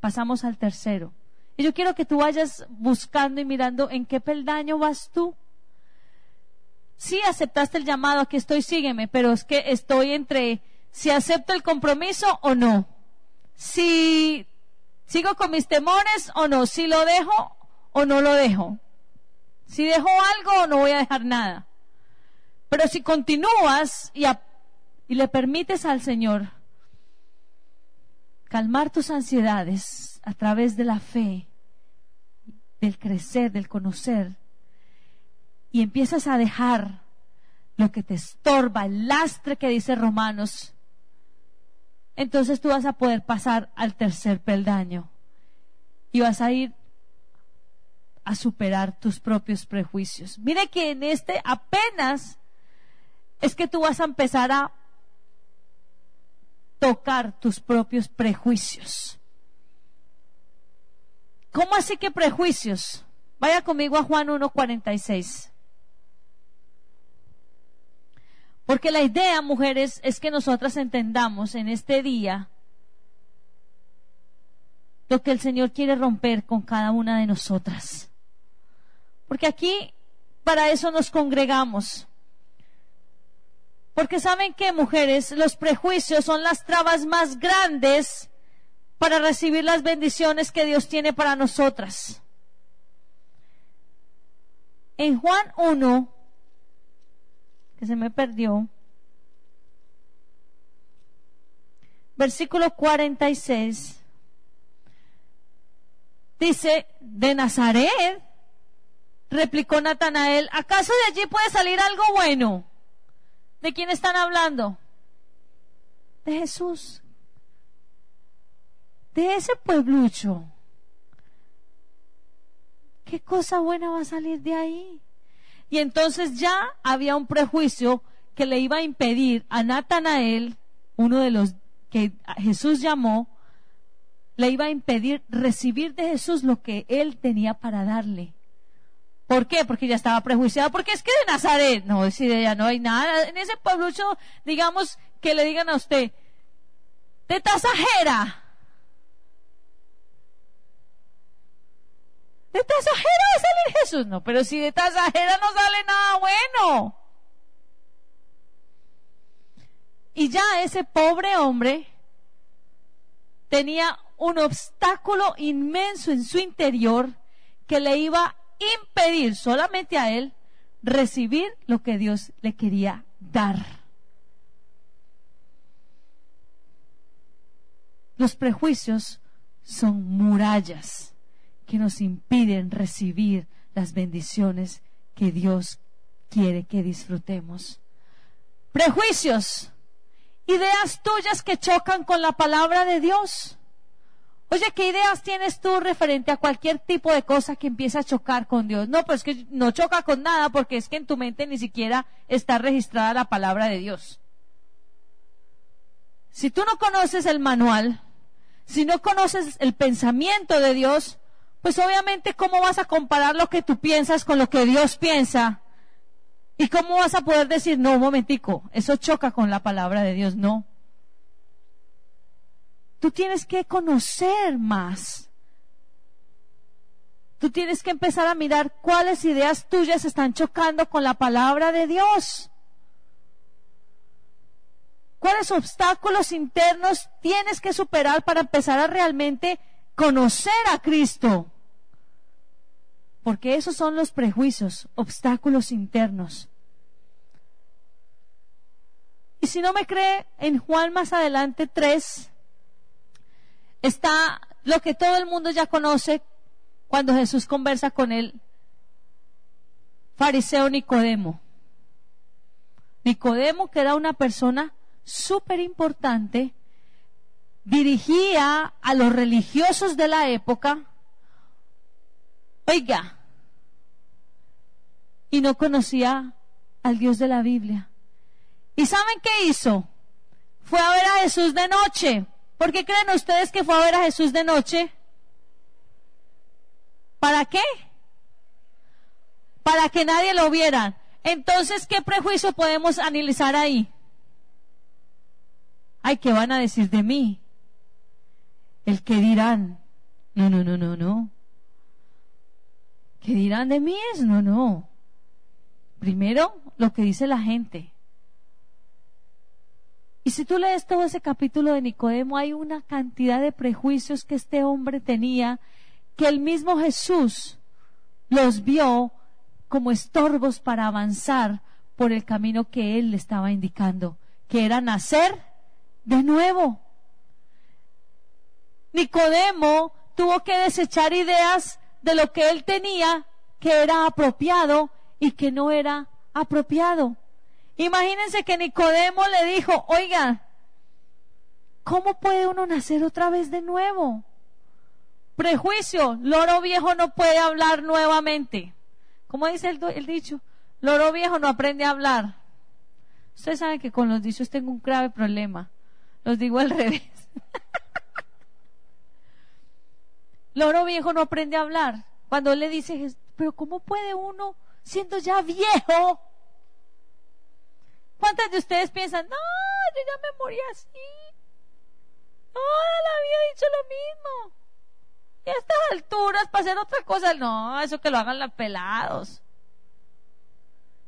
pasamos al tercero. Y yo quiero que tú vayas buscando y mirando en qué peldaño vas tú sí aceptaste el llamado, aquí estoy, sígueme, pero es que estoy entre si acepto el compromiso o no. Si sigo con mis temores o no, si lo dejo o no lo dejo. Si dejo algo o no voy a dejar nada. Pero si continúas y, y le permites al Señor calmar tus ansiedades a través de la fe, del crecer, del conocer, y empiezas a dejar lo que te estorba, el lastre que dice Romanos, entonces tú vas a poder pasar al tercer peldaño y vas a ir a superar tus propios prejuicios. Mire que en este apenas es que tú vas a empezar a tocar tus propios prejuicios. ¿Cómo así que prejuicios? Vaya conmigo a Juan 1.46. Porque la idea, mujeres, es que nosotras entendamos en este día lo que el Señor quiere romper con cada una de nosotras. Porque aquí para eso nos congregamos. Porque saben que, mujeres, los prejuicios son las trabas más grandes para recibir las bendiciones que Dios tiene para nosotras. En Juan 1, que se me perdió, versículo 46, dice, de Nazaret, replicó Natanael, ¿acaso de allí puede salir algo bueno? ¿De quién están hablando? De Jesús. De ese pueblucho. ¿Qué cosa buena va a salir de ahí? Y entonces ya había un prejuicio que le iba a impedir a Natanael, uno de los que Jesús llamó, le iba a impedir recibir de Jesús lo que él tenía para darle. ¿Por qué? Porque ya estaba prejuiciado. Porque es que de Nazaret, no, si de ella no hay nada. En ese pueblucho, digamos, que le digan a usted, de Tasajera. De Tasajera va a salir Jesús. No, pero si de Tasajera no sale nada bueno. Y ya ese pobre hombre tenía un obstáculo inmenso en su interior que le iba impedir solamente a él recibir lo que Dios le quería dar. Los prejuicios son murallas que nos impiden recibir las bendiciones que Dios quiere que disfrutemos. Prejuicios, ideas tuyas que chocan con la palabra de Dios. Oye, ¿qué ideas tienes tú referente a cualquier tipo de cosa que empiece a chocar con Dios? No, pues que no choca con nada porque es que en tu mente ni siquiera está registrada la palabra de Dios. Si tú no conoces el manual, si no conoces el pensamiento de Dios, pues obviamente cómo vas a comparar lo que tú piensas con lo que Dios piensa. ¿Y cómo vas a poder decir, no, un momentico, eso choca con la palabra de Dios? No. Tú tienes que conocer más. Tú tienes que empezar a mirar cuáles ideas tuyas están chocando con la palabra de Dios. ¿Cuáles obstáculos internos tienes que superar para empezar a realmente conocer a Cristo? Porque esos son los prejuicios, obstáculos internos. Y si no me cree, en Juan más adelante 3, está lo que todo el mundo ya conoce cuando Jesús conversa con el fariseo Nicodemo. Nicodemo, que era una persona súper importante, dirigía a los religiosos de la época, oiga, y no conocía al Dios de la Biblia. ¿Y saben qué hizo? Fue a ver a Jesús de noche ¿Por qué creen ustedes que fue a ver a Jesús de noche? ¿Para qué? Para que nadie lo viera. Entonces, ¿qué prejuicio podemos analizar ahí? Ay, ¿qué van a decir de mí? El que dirán. No, no, no, no, no. ¿Qué dirán de mí es? No, no. Primero, lo que dice la gente. Y si tú lees todo ese capítulo de Nicodemo, hay una cantidad de prejuicios que este hombre tenía, que el mismo Jesús los vio como estorbos para avanzar por el camino que él le estaba indicando, que era nacer de nuevo. Nicodemo tuvo que desechar ideas de lo que él tenía que era apropiado y que no era apropiado. Imagínense que Nicodemo le dijo, oiga, ¿Cómo puede uno nacer otra vez de nuevo? Prejuicio, loro viejo no puede hablar nuevamente. ¿Cómo dice el, el dicho? Loro viejo no aprende a hablar. Ustedes saben que con los dichos tengo un grave problema. Los digo al revés. Loro viejo no aprende a hablar. Cuando le dice, pero ¿cómo puede uno, siendo ya viejo? ¿Cuántas de ustedes piensan, no, yo ya me morí así? Toda la vida he dicho lo mismo. Y a estas alturas, para hacer otra cosa, no, eso que lo hagan los pelados.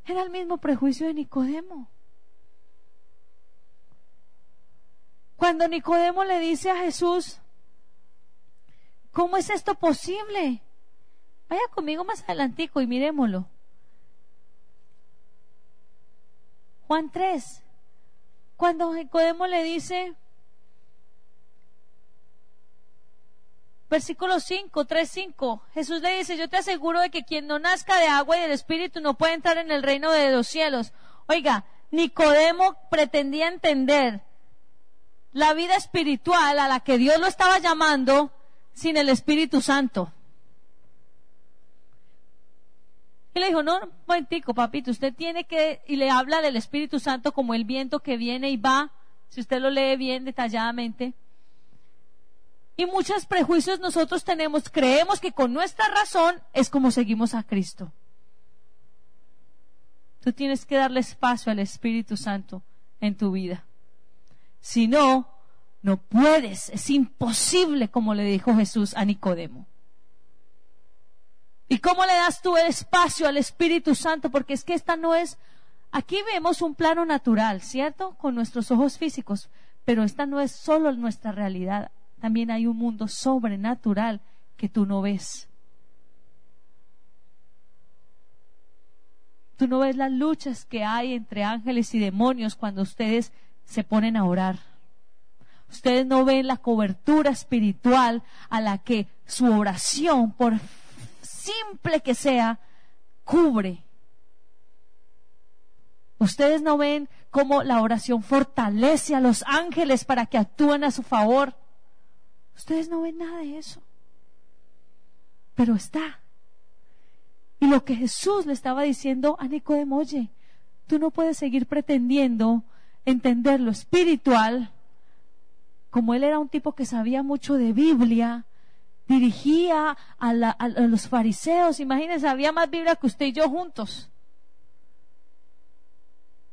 Era el mismo prejuicio de Nicodemo. Cuando Nicodemo le dice a Jesús, ¿cómo es esto posible? Vaya conmigo más adelantico y miremoslo. Juan 3. Cuando Nicodemo le dice, Versículo 5, 3, 5. Jesús le dice, yo te aseguro de que quien no nazca de agua y del Espíritu no puede entrar en el reino de los cielos. Oiga, Nicodemo pretendía entender la vida espiritual a la que Dios lo estaba llamando sin el Espíritu Santo. Y le dijo, no, un momentico, papito, usted tiene que, y le habla del Espíritu Santo como el viento que viene y va, si usted lo lee bien detalladamente. Y muchos prejuicios nosotros tenemos, creemos que con nuestra razón es como seguimos a Cristo. Tú tienes que darle espacio al Espíritu Santo en tu vida. Si no, no puedes, es imposible, como le dijo Jesús a Nicodemo. ¿Y cómo le das tú el espacio al Espíritu Santo? Porque es que esta no es, aquí vemos un plano natural, ¿cierto? Con nuestros ojos físicos, pero esta no es solo nuestra realidad también hay un mundo sobrenatural que tú no ves. Tú no ves las luchas que hay entre ángeles y demonios cuando ustedes se ponen a orar. Ustedes no ven la cobertura espiritual a la que su oración, por simple que sea, cubre. Ustedes no ven cómo la oración fortalece a los ángeles para que actúen a su favor. Ustedes no ven nada de eso. Pero está. Y lo que Jesús le estaba diciendo a Nicodemo, tú no puedes seguir pretendiendo entender lo espiritual, como él era un tipo que sabía mucho de Biblia, dirigía a, a los fariseos, imagínense, había más Biblia que usted y yo juntos,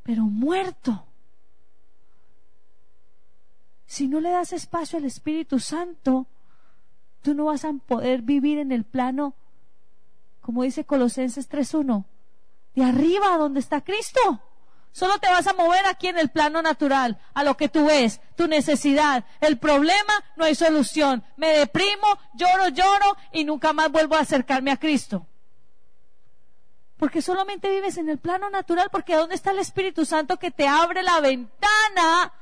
pero muerto. Si no le das espacio al Espíritu Santo, tú no vas a poder vivir en el plano, como dice Colosenses 3.1, de arriba donde está Cristo. Solo te vas a mover aquí en el plano natural, a lo que tú ves, tu necesidad. El problema, no hay solución. Me deprimo, lloro, lloro y nunca más vuelvo a acercarme a Cristo. Porque solamente vives en el plano natural, porque ¿dónde está el Espíritu Santo que te abre la ventana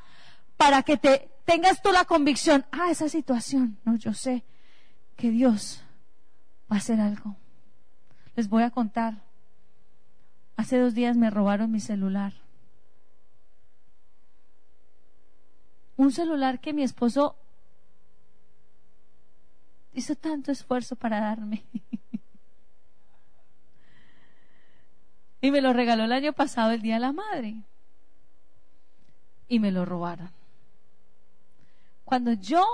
para que te tengas tú la convicción, ah, esa situación, no, yo sé que Dios va a hacer algo. Les voy a contar. Hace dos días me robaron mi celular. Un celular que mi esposo hizo tanto esfuerzo para darme. y me lo regaló el año pasado, el Día de la Madre. Y me lo robaron. Cuando yo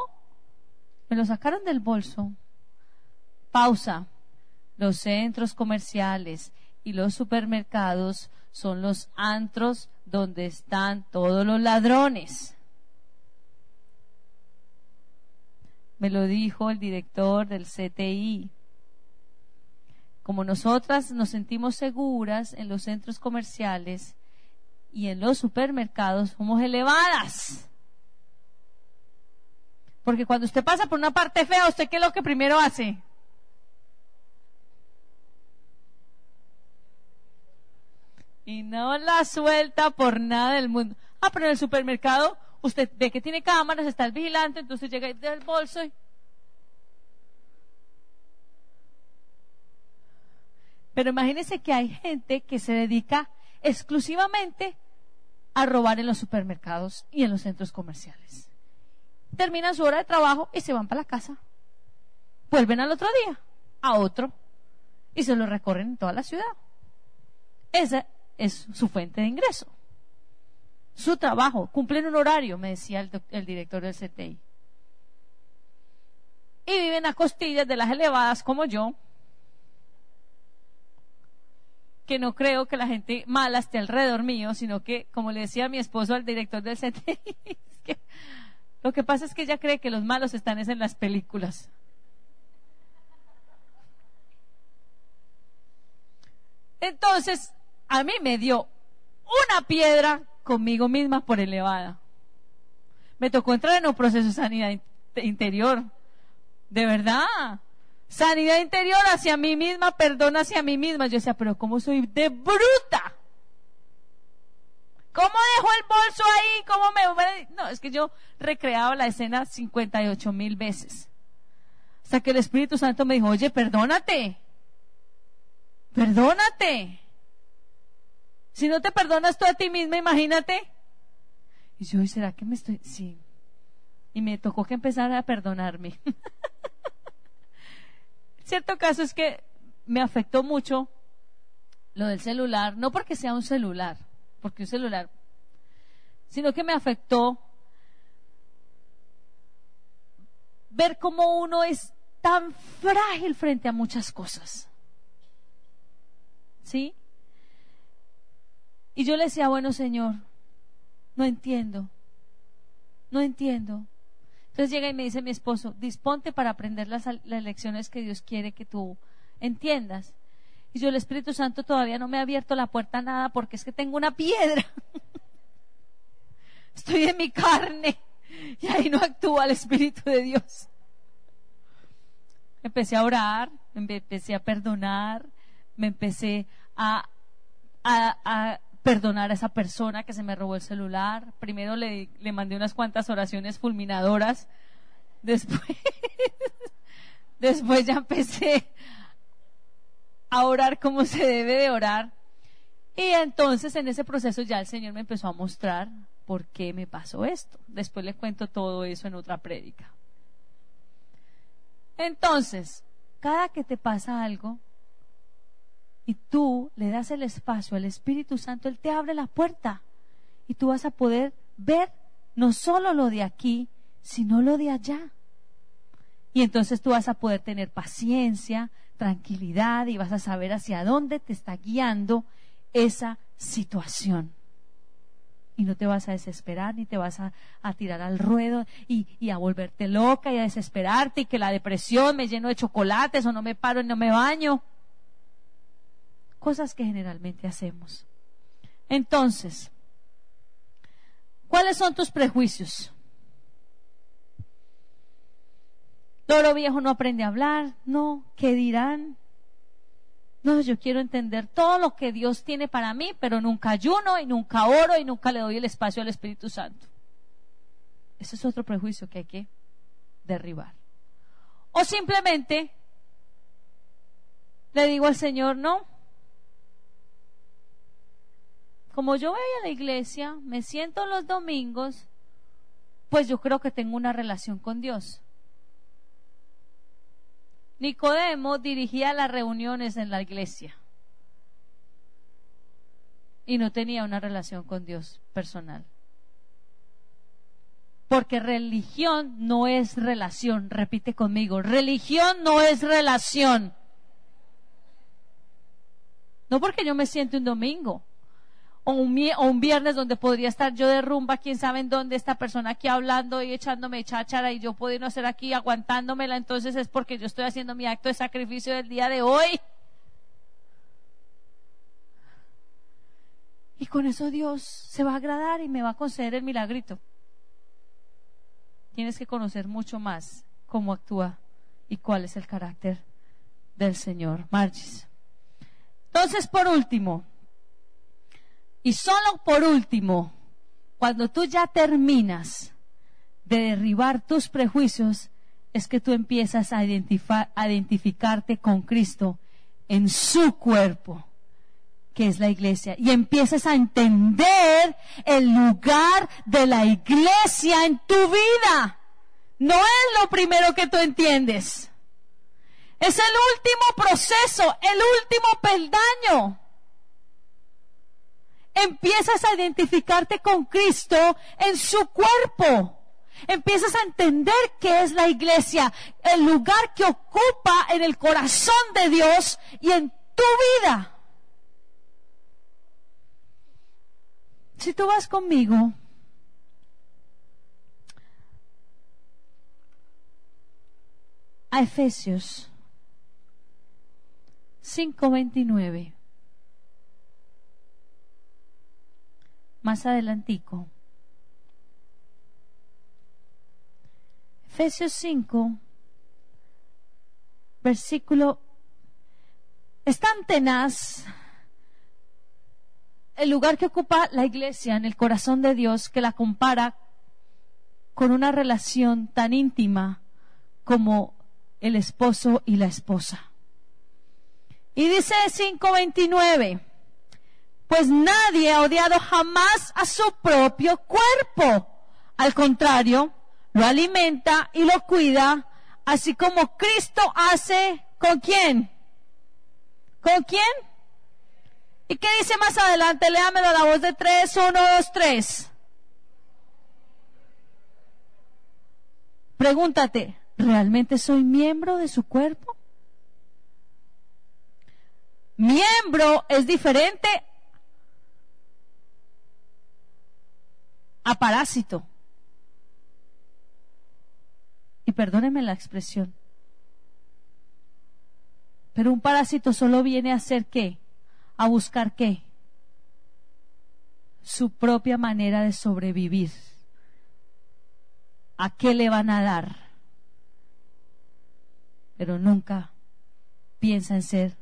me lo sacaron del bolso, pausa, los centros comerciales y los supermercados son los antros donde están todos los ladrones. Me lo dijo el director del CTI. Como nosotras nos sentimos seguras en los centros comerciales y en los supermercados, somos elevadas. Porque cuando usted pasa por una parte fea, ¿usted qué es lo que primero hace? Y no la suelta por nada del mundo. Ah, pero en el supermercado usted ve que tiene cámaras, está el vigilante, entonces llega del bolso. Pero imagínese que hay gente que se dedica exclusivamente a robar en los supermercados y en los centros comerciales terminan su hora de trabajo y se van para la casa. Vuelven al otro día, a otro, y se lo recorren en toda la ciudad. Esa es su fuente de ingreso. Su trabajo, cumplen un horario, me decía el, director del CTI. Y viven a costillas de las elevadas como yo, que no creo que la gente mala esté alrededor mío, sino que, como le decía mi esposo al director del CTI, lo que pasa es que ella cree que los malos están en las películas. Entonces, a mí me dio una piedra conmigo misma por elevada. Me tocó entrar en un proceso de sanidad interior. De verdad. Sanidad interior hacia mí misma, perdón hacia mí misma. Yo decía, pero ¿cómo soy de bruta? ¿Cómo dejo el bolso ahí? ¿Cómo me.? No, es que yo recreaba la escena 58 mil veces. Hasta que el Espíritu Santo me dijo, oye, perdónate. Perdónate. Si no te perdonas tú a ti misma, imagínate. Y yo, ¿será que me estoy.? Sí. Y me tocó que empezar a perdonarme. Cierto caso es que me afectó mucho lo del celular, no porque sea un celular, porque un celular, sino que me afectó ver cómo uno es tan frágil frente a muchas cosas. ¿Sí? Y yo le decía, bueno, Señor, no entiendo, no entiendo. Entonces llega y me dice mi esposo, disponte para aprender las, lecciones que Dios quiere que tú entiendas. Y yo, el Espíritu Santo todavía no me ha abierto la puerta a nada porque es que tengo una piedra. Estoy en mi carne y ahí no actúa el Espíritu de Dios. Empecé a orar, me empecé a perdonar, me empecé a perdonar a esa persona que se me robó el celular. Primero le, le mandé unas cuantas oraciones fulminadoras. Después, después ya empecé a orar como se debe de orar. Y entonces en ese proceso ya el Señor me empezó a mostrar por qué me pasó esto. Después le cuento todo eso en otra prédica. Entonces, cada que te pasa algo, y tú le das el espacio al Espíritu Santo, Él te abre la puerta y tú vas a poder ver no solo lo de aquí, sino lo de allá. Y entonces tú vas a poder tener paciencia, tranquilidad y vas a saber hacia dónde te está guiando esa situación. Y no te vas a desesperar ni te vas a, tirar al ruedo y, y, a volverte loca y a desesperarte y que la depresión me lleno de chocolates o no me paro y no me baño cosas que generalmente hacemos. Entonces, ¿cuáles son tus prejuicios? Toro viejo no aprende a hablar, no, ¿qué dirán? No, yo quiero entender todo lo que Dios tiene para mí, pero nunca ayuno y nunca oro y nunca le doy el espacio al Espíritu Santo. Ese es otro prejuicio que hay que derribar. O simplemente le digo al Señor, no, como yo voy a la iglesia, me siento los domingos, pues yo creo que tengo una relación con Dios. Nicodemo dirigía las reuniones en la iglesia y no tenía una relación con Dios personal. Porque religión no es relación, repite conmigo, religión no es relación. No porque yo me siento un domingo, o un, viernes donde podría estar yo de rumba, quién sabe en dónde, esta persona aquí hablando y echándome cháchara y yo pudiendo hacer aquí aguantándomela, entonces es porque yo estoy haciendo mi acto de sacrificio del día de hoy. Y con eso Dios se va a agradar y me va a conceder el milagrito. Tienes que conocer mucho más cómo actúa y cuál es el carácter del Señor. Margis. Entonces, por último, y solo por último, cuando tú ya terminas de derribar tus prejuicios, es que tú empiezas a, identificarte con Cristo en su cuerpo, que es la iglesia, y empiezas a entender el lugar de la iglesia en tu vida. no es lo primero que tú entiendes. Es el último proceso, el último peldaño. Empiezas a identificarte con Cristo en su cuerpo. Empiezas a entender qué es la iglesia, el lugar que ocupa en el corazón de Dios y en tu vida. Si tú vas conmigo a Efesios 5:29. Más adelantico. Efesios 5, versículo, es tan tenaz el lugar que ocupa la iglesia en el corazón de Dios que la compara con una relación tan íntima como el esposo y la esposa. Y dice 529, pues nadie ha odiado jamás a su propio cuerpo. Al contrario, lo alimenta y lo cuida, así como Cristo hace con quién? ¿Con quién? ¿Y qué dice más adelante? Léamelo la voz de tres, uno, dos, tres. Pregúntate, ¿realmente soy miembro de su cuerpo? Miembro es diferente a parásito. Y perdónenme la expresión. Pero un parásito solo viene a hacer qué? A buscar qué? Su propia manera de sobrevivir. ¿A qué le van a dar? Pero nunca piensa en ser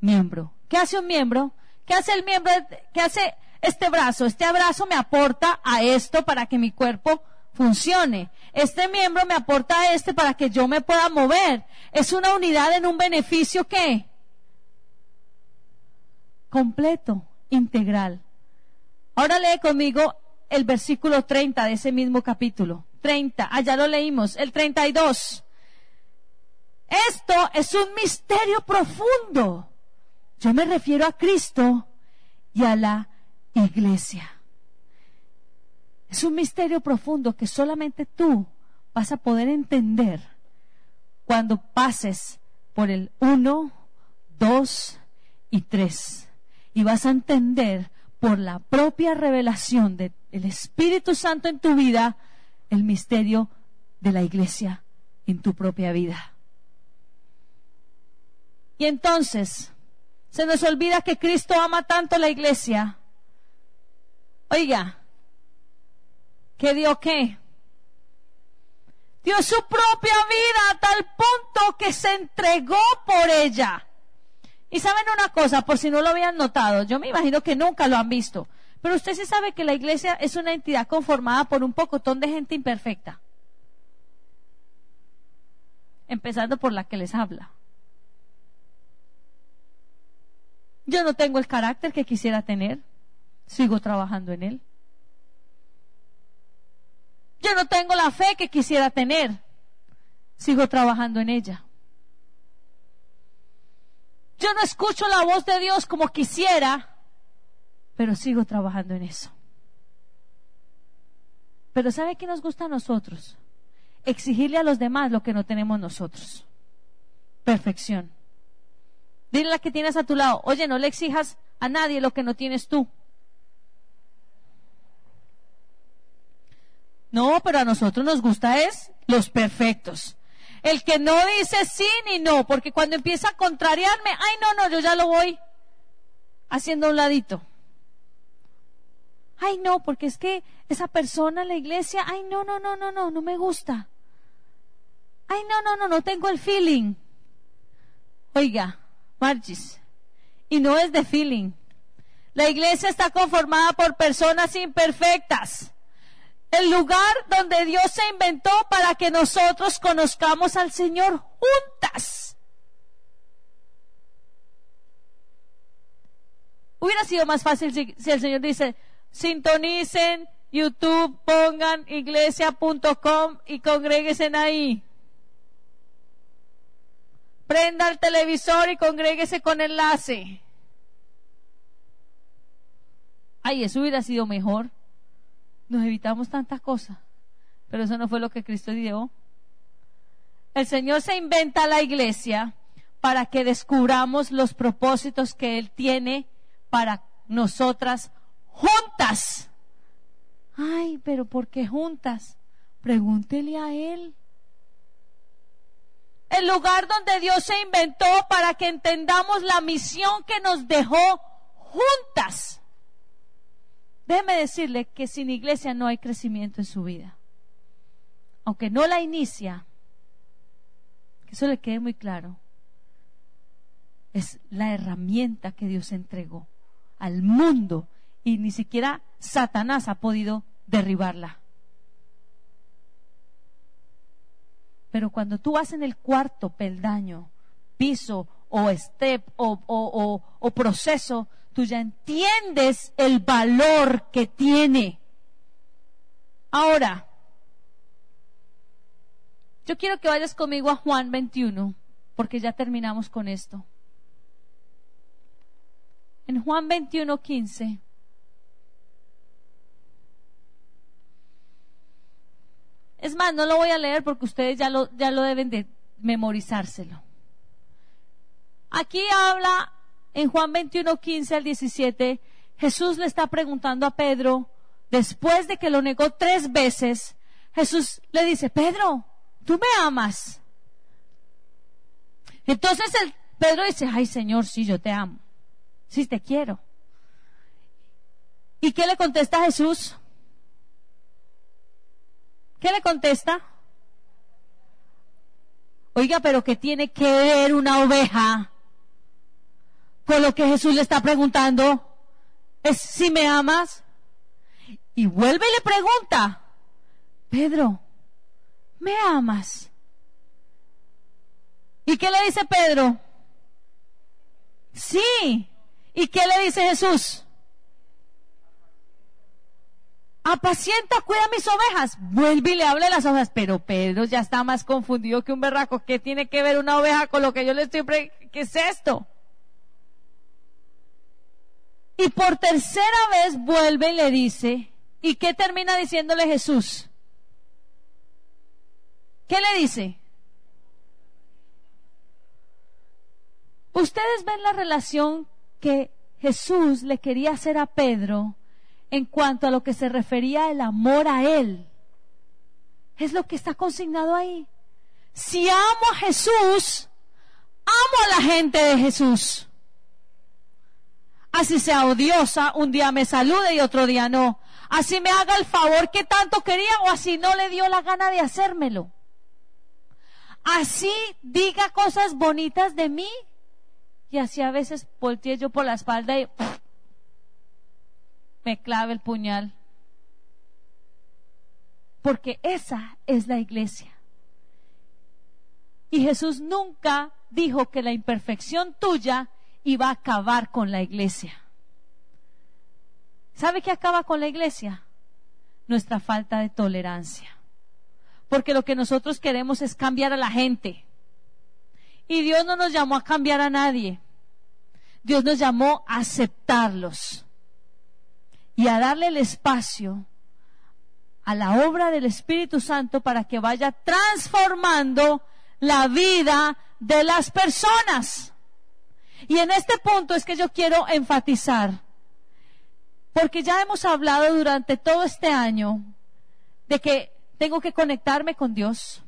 miembro. ¿Qué hace un miembro? ¿Qué hace el miembro? ¿Qué hace este brazo? Este abrazo me aporta a esto para que mi cuerpo funcione. Este miembro me aporta a este para que yo me pueda mover. Es una unidad en un beneficio que completo, integral. Ahora lee conmigo el versículo 30 de ese mismo capítulo. 30, allá lo leímos, el 32. Esto es un misterio profundo. Yo me refiero a Cristo y a la iglesia. Es un misterio profundo que solamente tú vas a poder entender cuando pases por el 1, 2 y 3. Y vas a entender por la propia revelación del Espíritu Santo en tu vida el misterio de la iglesia en tu propia vida. Y entonces, se nos olvida que Cristo ama tanto la iglesia. Oiga, que dio qué? Dio su propia vida a tal punto que se entregó por ella. Y saben una cosa, por si no lo habían notado, yo me imagino que nunca lo han visto, pero usted sí sabe que la iglesia es una entidad conformada por un pocotón de gente imperfecta. Empezando por la que les habla. Yo no tengo el carácter que quisiera tener. Sigo trabajando en él. Yo no tengo la fe que quisiera tener. Sigo trabajando en ella. Yo no escucho la voz de Dios como quisiera, pero sigo trabajando en eso. Pero ¿sabe qué nos gusta a nosotros? Exigirle a los demás lo que no tenemos nosotros. Perfección. Dile a la que tienes a tu lado, oye, no le exijas a nadie lo que no tienes tú. No, pero a nosotros nos gusta es los perfectos. El que no dice sí ni no, porque cuando empieza a contrariarme, ay no, no, yo ya lo voy haciendo un ladito. Ay no, porque es que esa persona en la iglesia, ay no, no, no, no, no, no me gusta. Ay no, no, no, no tengo el feeling. Oiga, Margis. Y no es de feeling. La iglesia está conformada por personas imperfectas. El lugar donde Dios se inventó para que nosotros conozcamos al Señor juntas. Hubiera sido más fácil si, el Señor dice, sintonicen YouTube, pongan iglesia.com y congréguesen ahí. Prenda el televisor y congréguese con enlace. Ay, eso hubiera sido mejor. Nos evitamos tantas cosas. Pero eso no fue lo que Cristo dio. El Señor se inventa la iglesia para que descubramos los propósitos que Él tiene para nosotras juntas. Ay, pero ¿por qué juntas? Pregúntele a Él. El lugar donde Dios se inventó para que entendamos la misión que nos dejó juntas. Déjeme decirle que sin iglesia no hay crecimiento en su vida. Aunque no la inicia, que eso le quede muy claro, es la herramienta que Dios entregó al mundo y ni siquiera Satanás ha podido derribarla. Pero cuando tú vas en el cuarto peldaño, piso o step o, o, proceso, tú ya entiendes el valor que tiene. Ahora, yo quiero que vayas conmigo a Juan 21, porque ya terminamos con esto. En Juan 21, 15. Es más, no lo voy a leer porque ustedes ya lo, ya lo deben de memorizárselo. Aquí habla en Juan 21, 15 al 17, Jesús le está preguntando a Pedro, después de que lo negó tres veces, Jesús le dice, Pedro, tú me amas. Entonces el Pedro dice, ay Señor, sí, yo te amo, sí te quiero. ¿Y qué le contesta Jesús? ¿Qué le contesta? Oiga, pero ¿qué tiene que ver una oveja con lo que Jesús le está preguntando? Es si me amas. Y vuelve y le pregunta, Pedro, ¿me amas? ¿Y qué le dice Pedro? Sí. ¿Y qué le dice Jesús? apacienta, cuida mis ovejas. Vuelve y le habla de las ovejas. Pero Pedro ya está más confundido que un berraco. ¿Qué tiene que ver una oveja con lo que yo le estoy... Pre ¿Qué es esto? Y por tercera vez vuelve y le dice, ¿y qué termina diciéndole Jesús? ¿Qué le dice? Ustedes ven la relación que Jesús le quería hacer a Pedro en cuanto a lo que se refería el amor a Él. Es lo que está consignado ahí. Si amo a Jesús, amo a la gente de Jesús. Así sea odiosa, un día me salude y otro día no. Así me haga el favor que tanto quería o así no le dio la gana de hacérmelo. Así diga cosas bonitas de mí y así a veces volteé yo por la espalda y me clave el puñal. Porque esa es la iglesia. Y Jesús nunca dijo que la imperfección tuya iba a acabar con la iglesia. ¿Sabe qué acaba con la iglesia? Nuestra falta de tolerancia. Porque lo que nosotros queremos es cambiar a la gente. Y Dios no nos llamó a cambiar a nadie. Dios nos llamó a aceptarlos y a darle el espacio a la obra del Espíritu Santo para que vaya transformando la vida de las personas. Y en este punto es que yo quiero enfatizar, porque ya hemos hablado durante todo este año de que tengo que conectarme con Dios.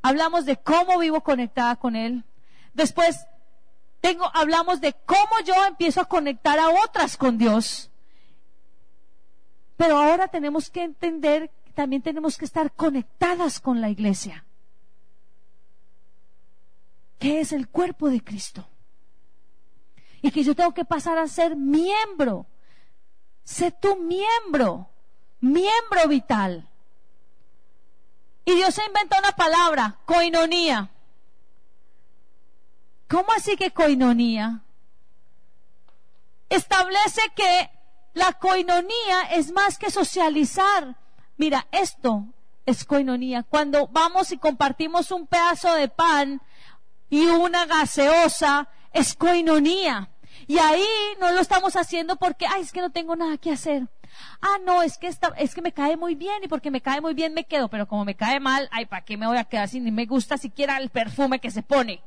Hablamos de cómo vivo conectada con Él. Después tengo, hablamos de cómo yo empiezo a conectar a otras con Dios. Pero ahora tenemos que entender que también tenemos que estar conectadas con la iglesia, que es el cuerpo de Cristo. Y que yo tengo que pasar a ser miembro. Sé tu miembro, miembro vital. Y Dios se inventó una palabra, coinonía. ¿Cómo así que coinonía? Establece que la coinonía es más que socializar. Mira, esto es coinonía. Cuando vamos y compartimos un pedazo de pan y una gaseosa, es coinonía. Y ahí no lo estamos haciendo porque, ay, es que no tengo nada que hacer. Ah, no, es que, es que me cae muy bien y porque me cae muy bien me quedo, pero como me cae mal, ay, ¿para qué me voy a quedar si ni me gusta siquiera el perfume que se pone?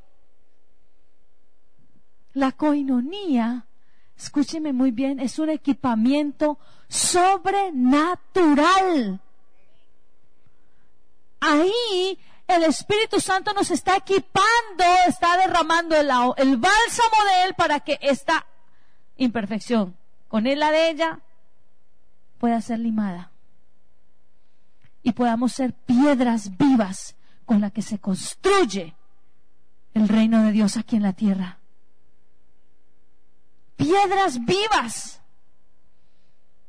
La coinonía, escúcheme muy bien, es un equipamiento sobrenatural. Ahí el Espíritu Santo nos está equipando, está derramando el, el bálsamo de Él para que esta imperfección, con él la de ella, pueda ser limada. Y podamos ser piedras vivas con las que se construye el reino de Dios aquí en la tierra. Piedras vivas.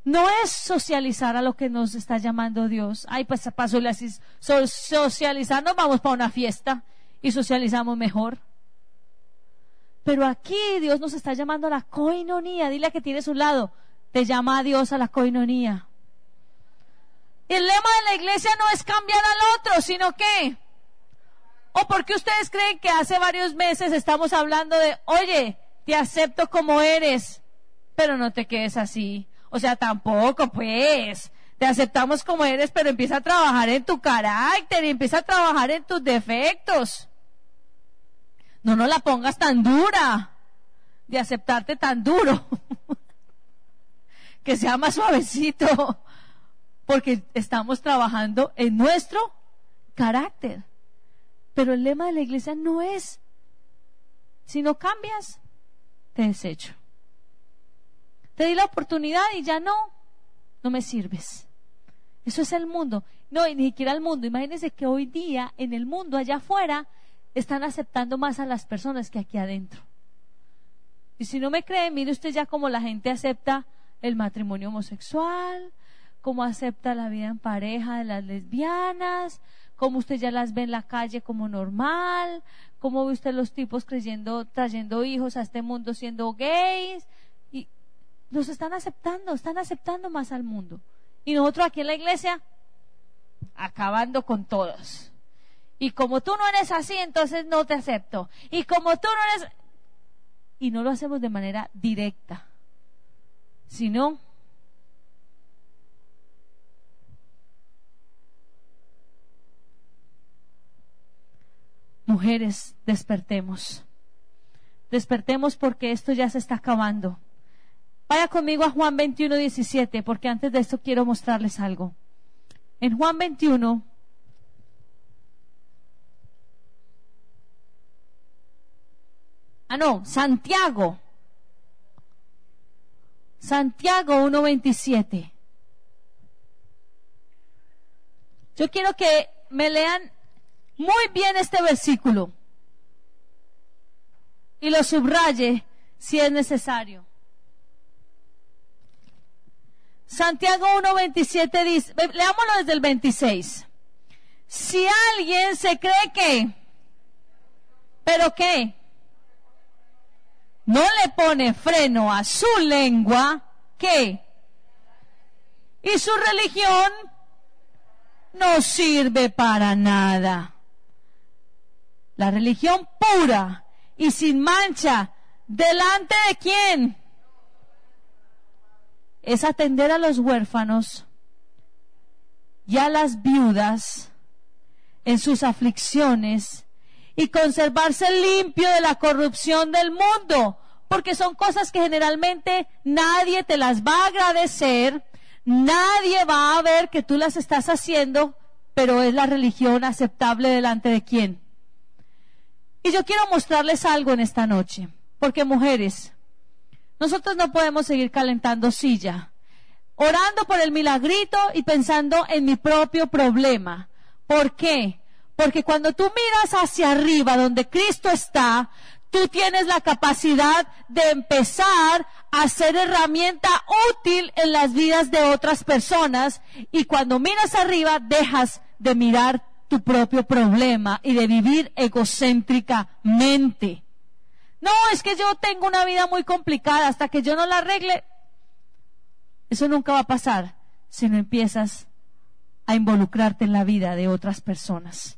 No es socializar a lo que nos está llamando Dios. Ay, pues paso así, socializar, nos vamos para una fiesta y socializamos mejor. Pero aquí Dios nos está llamando a la coinonía. Dile a que tienes un lado. Te llama a Dios a la coinonía. El lema de la iglesia no es cambiar al otro, sino que. ¿O porque ustedes creen que hace varios meses estamos hablando de, oye, te acepto como eres, pero no te quedes así? O sea, tampoco, pues. Te aceptamos como eres, pero empieza a trabajar en tu carácter y empieza a trabajar en tus defectos. No no la pongas tan dura, de aceptarte tan duro. que sea más suavecito, porque estamos trabajando en nuestro carácter. Pero el lema de la iglesia no es, si no cambias, te desecho. Te di la oportunidad y ya no, no me sirves. Eso es el mundo. No, y ni siquiera el mundo. Imagínense que hoy día en el mundo allá afuera están aceptando más a las personas que aquí adentro. Y si no me cree, mire usted ya cómo la gente acepta el matrimonio homosexual, cómo acepta la vida en pareja de las lesbianas, cómo usted ya las ve en la calle como normal, cómo ve usted los tipos creyendo, trayendo hijos a este mundo siendo gays, los están aceptando, están aceptando más al mundo. Y nosotros aquí en la iglesia, acabando con todos. Y como tú no eres así, entonces no te acepto. Y como tú no eres... Y no lo hacemos de manera directa, sino mujeres, despertemos. Despertemos porque esto ya se está acabando. Vaya conmigo a Juan 21, 17, porque antes de esto quiero mostrarles algo. En Juan 21, ah no, Santiago, Santiago 1.27. Yo quiero que me lean muy bien este versículo y lo subraye si es necesario. Santiago 1.27 dice, leámoslo desde el 26. Si alguien se cree que, pero qué, no le pone freno a su lengua, ¿qué? Y su religión no sirve para nada. La religión pura y sin mancha, ¿delante de quién? Es atender a los huérfanos y a las viudas en sus aflicciones y conservarse limpio de la corrupción del mundo, porque son cosas que generalmente nadie te las va a agradecer, nadie va a ver que tú las estás haciendo, pero es la religión aceptable delante de quién. Y yo quiero mostrarles algo en esta noche, porque mujeres, nosotros no podemos seguir calentando silla, orando por el milagrito y pensando en mi propio problema. ¿Por qué? Porque cuando tú miras hacia arriba, donde Cristo está, tú tienes la capacidad de empezar a ser herramienta útil en las vidas de otras personas y cuando miras arriba dejas de mirar tu propio problema y de vivir egocéntricamente. No, es que yo tengo una vida muy complicada, hasta que yo no la arregle, Eso nunca va a pasar si no empiezas a involucrarte en la vida de otras personas.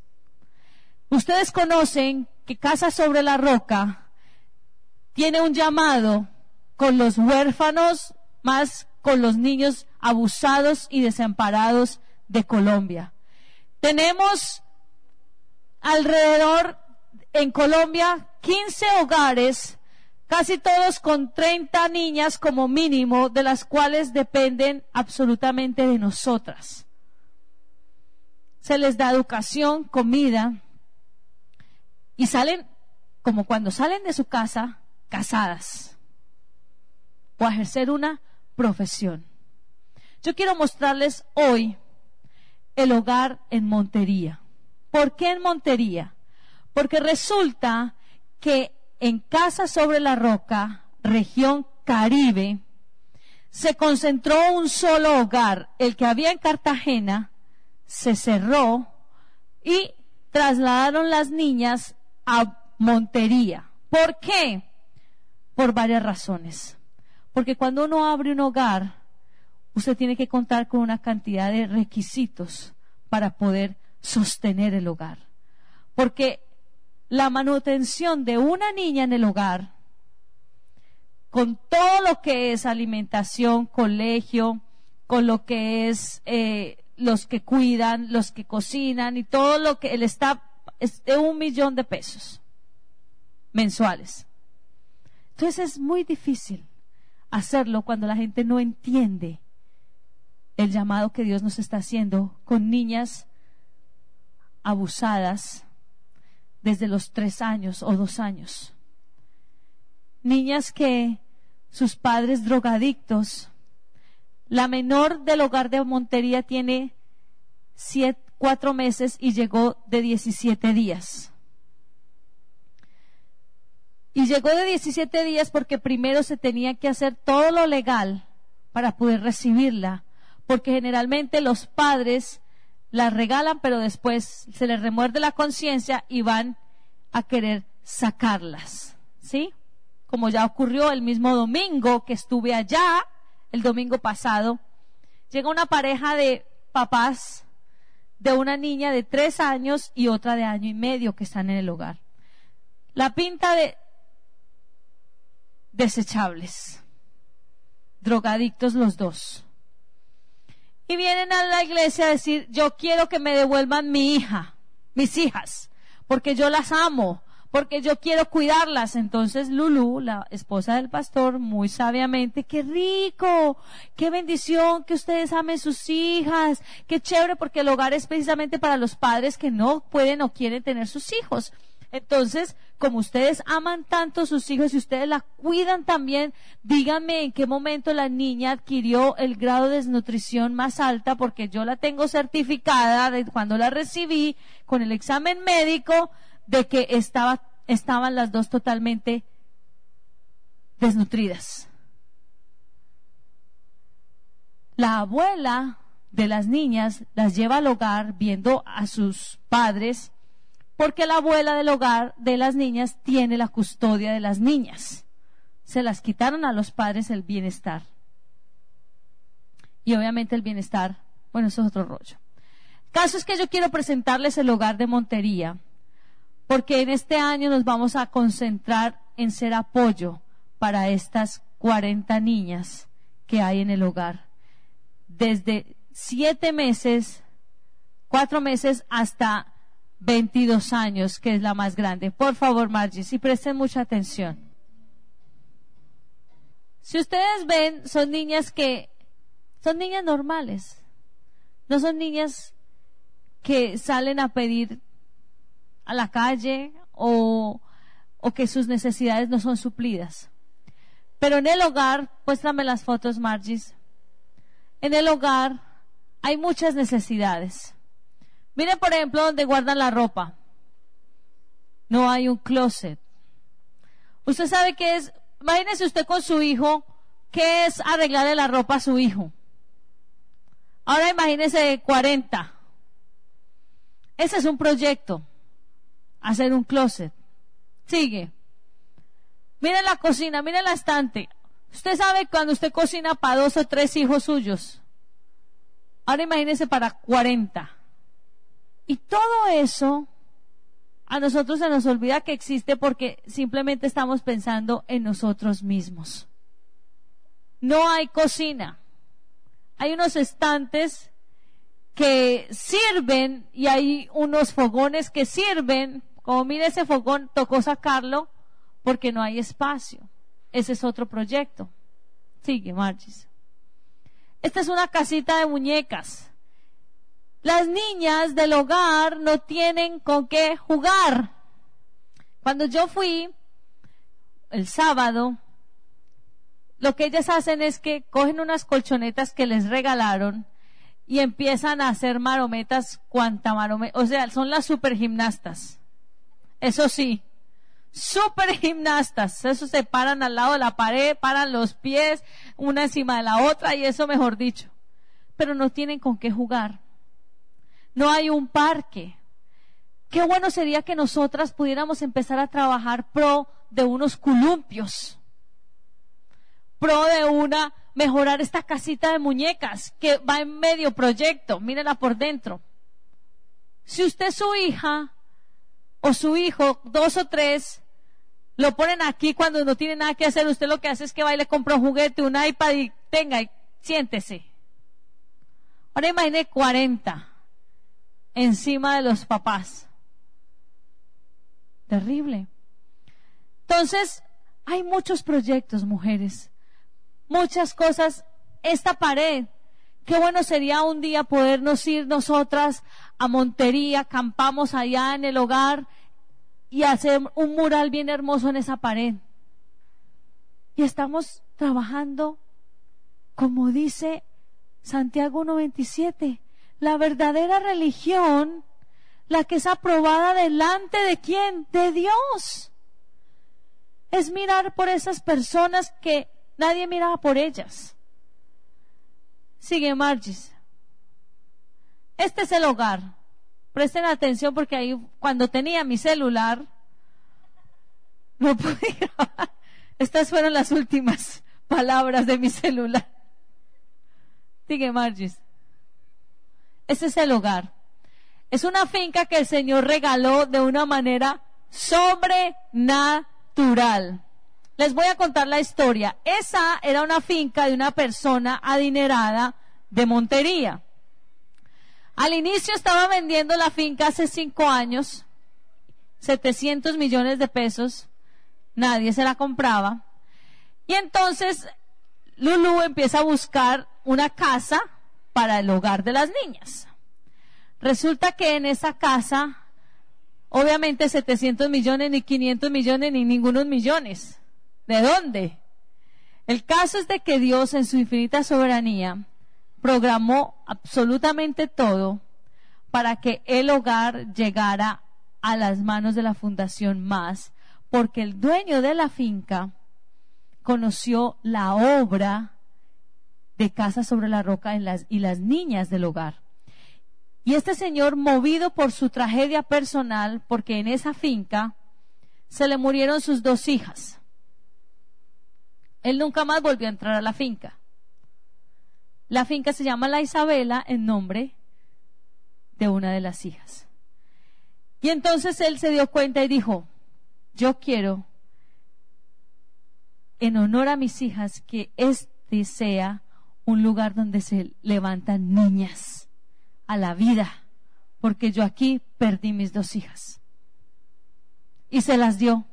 Ustedes conocen que Casa sobre la Roca tiene un llamado con los huérfanos, más con los niños abusados y desamparados de Colombia. Tenemos alrededor en Colombia 15 hogares, casi todos con 30 niñas como mínimo, de las cuales dependen absolutamente de nosotras. Se les da educación, comida, y salen, como cuando salen de su casa, casadas, o a ejercer una profesión. Yo quiero mostrarles hoy el hogar en Montería. ¿Por qué en Montería? Porque resulta que en Casa sobre la Roca, región Caribe, se concentró un solo hogar, el que había en Cartagena, se cerró y trasladaron las niñas a Montería. ¿Por qué? Por varias razones. Porque cuando uno abre un hogar, usted tiene que contar con una cantidad de requisitos para poder sostener el hogar. Porque la manutención de una niña en el hogar, con todo lo que es alimentación, colegio, con lo que es eh, los que cuidan, los que cocinan y todo lo que el staff es de un millón de pesos mensuales. Entonces es muy difícil hacerlo cuando la gente no entiende el llamado que Dios nos está haciendo con niñas abusadas desde los tres años o dos años. Niñas que sus padres drogadictos. La menor del hogar de Montería tiene cuatro meses y llegó de 17 días. Y llegó de 17 días porque primero se tenía que hacer todo lo legal para poder recibirla, porque generalmente los padres las regalan, pero después se les remuerde la conciencia y van a querer sacarlas. ¿Sí? Como ya ocurrió el mismo domingo que estuve allá, el domingo pasado, llega una pareja de papás de una niña de tres años y otra de año y medio que están en el hogar. La pinta de desechables, drogadictos los dos y vienen a la iglesia a decir, yo quiero que me devuelvan mi hija, mis hijas, porque yo las amo, porque yo quiero cuidarlas. Entonces Lulu, la esposa del pastor, muy sabiamente, qué rico, qué bendición que ustedes amen sus hijas, qué chévere, porque el hogar es precisamente para los padres que no pueden o quieren tener sus hijos. Entonces, como ustedes aman tanto a sus hijos y ustedes la cuidan también, díganme en qué momento la niña adquirió el grado de desnutrición más alta, porque yo la tengo certificada de cuando la recibí con el examen médico de que estaba, estaban las dos totalmente desnutridas. La abuela de las niñas las lleva al hogar viendo a sus padres porque la abuela del hogar de las niñas tiene la custodia de las niñas. Se las quitaron a los padres el bienestar. Y obviamente el bienestar, bueno, eso es otro rollo. Caso es que yo quiero presentarles el hogar de Montería, porque en este año nos vamos a concentrar en ser apoyo para estas 40 niñas que hay en el hogar. Desde siete meses, cuatro meses hasta 22 años, que es la más grande. Por favor, Margie, si presten mucha atención. Si ustedes ven, son niñas que son niñas normales. No son niñas que salen a pedir a la calle o, o que sus necesidades no son suplidas. Pero en el hogar, muéstrame las fotos, Margie. En el hogar hay muchas necesidades. Miren, por ejemplo, donde guardan la ropa. No hay un closet. Usted sabe qué es, imagínese usted con su hijo, qué es arreglarle la ropa a su hijo. Ahora imagínese 40. Ese es un proyecto. Hacer un closet. Sigue. Miren la cocina, miren la estante. Usted sabe cuando usted cocina para dos o tres hijos suyos. Ahora imagínese para 40. Y todo eso a nosotros se nos olvida que existe porque simplemente estamos pensando en nosotros mismos. No hay cocina. Hay unos estantes que sirven y hay unos fogones que sirven. Como mire ese fogón, tocó sacarlo porque no hay espacio. Ese es otro proyecto. Sigue, Margis. Esta es una casita de muñecas. Las niñas del hogar no tienen con qué jugar. Cuando yo fui el sábado, lo que ellas hacen es que cogen unas colchonetas que les regalaron y empiezan a hacer marometas, cuanta marometa, o sea, son las super gimnastas. Eso sí, super gimnastas. Eso se paran al lado de la pared, paran los pies una encima de la otra y eso mejor dicho. Pero no tienen con qué jugar. No hay un parque. Qué bueno sería que nosotras pudiéramos empezar a trabajar pro de unos columpios. Pro de una, mejorar esta casita de muñecas que va en medio proyecto. Mírela por dentro. Si usted su hija, o su hijo, dos o tres, lo ponen aquí cuando no tiene nada que hacer, usted lo que hace es que va y le compra un juguete, un iPad y tenga, y siéntese. Ahora imagine 40 encima de los papás. Terrible. Entonces, hay muchos proyectos, mujeres. Muchas cosas. Esta pared Qué bueno sería un día podernos ir nosotras a Montería, acampamos allá en el hogar y hacer un mural bien hermoso en esa pared. Y estamos trabajando, como dice Santiago 1.27, la verdadera religión, la que es aprobada delante de quién? De Dios. Es mirar por esas personas que nadie miraba por ellas. Sigue Margis. Este es el hogar. Presten atención porque ahí cuando tenía mi celular no grabar. Estas fueron las últimas palabras de mi celular. Sigue Margis. Este es el hogar. Es una finca que el Señor regaló de una manera sobrenatural. Les voy a contar la historia. Esa era una finca de una persona adinerada de Montería. Al inicio estaba vendiendo la finca hace cinco años, 700 millones de pesos. Nadie se la compraba. Y entonces Lulu empieza a buscar una casa para el hogar de las niñas. Resulta que en esa casa, obviamente 700 millones, ni 500 millones, ni ningunos millones. ¿De dónde? El caso es de que Dios en su infinita soberanía programó absolutamente todo para que el hogar llegara a las manos de la Fundación Más, porque el dueño de la finca conoció la obra de Casa sobre la Roca y las, niñas del hogar. Y este señor, movido por su tragedia personal, porque en esa finca se le murieron sus dos hijas, él nunca más volvió a entrar a la finca. La finca se llama La Isabela en nombre de una de las hijas. Y entonces él se dio cuenta y dijo, yo quiero, en honor a mis hijas, que este sea un lugar donde se levantan niñas a la vida, porque yo aquí perdí mis dos hijas. Y se las dio.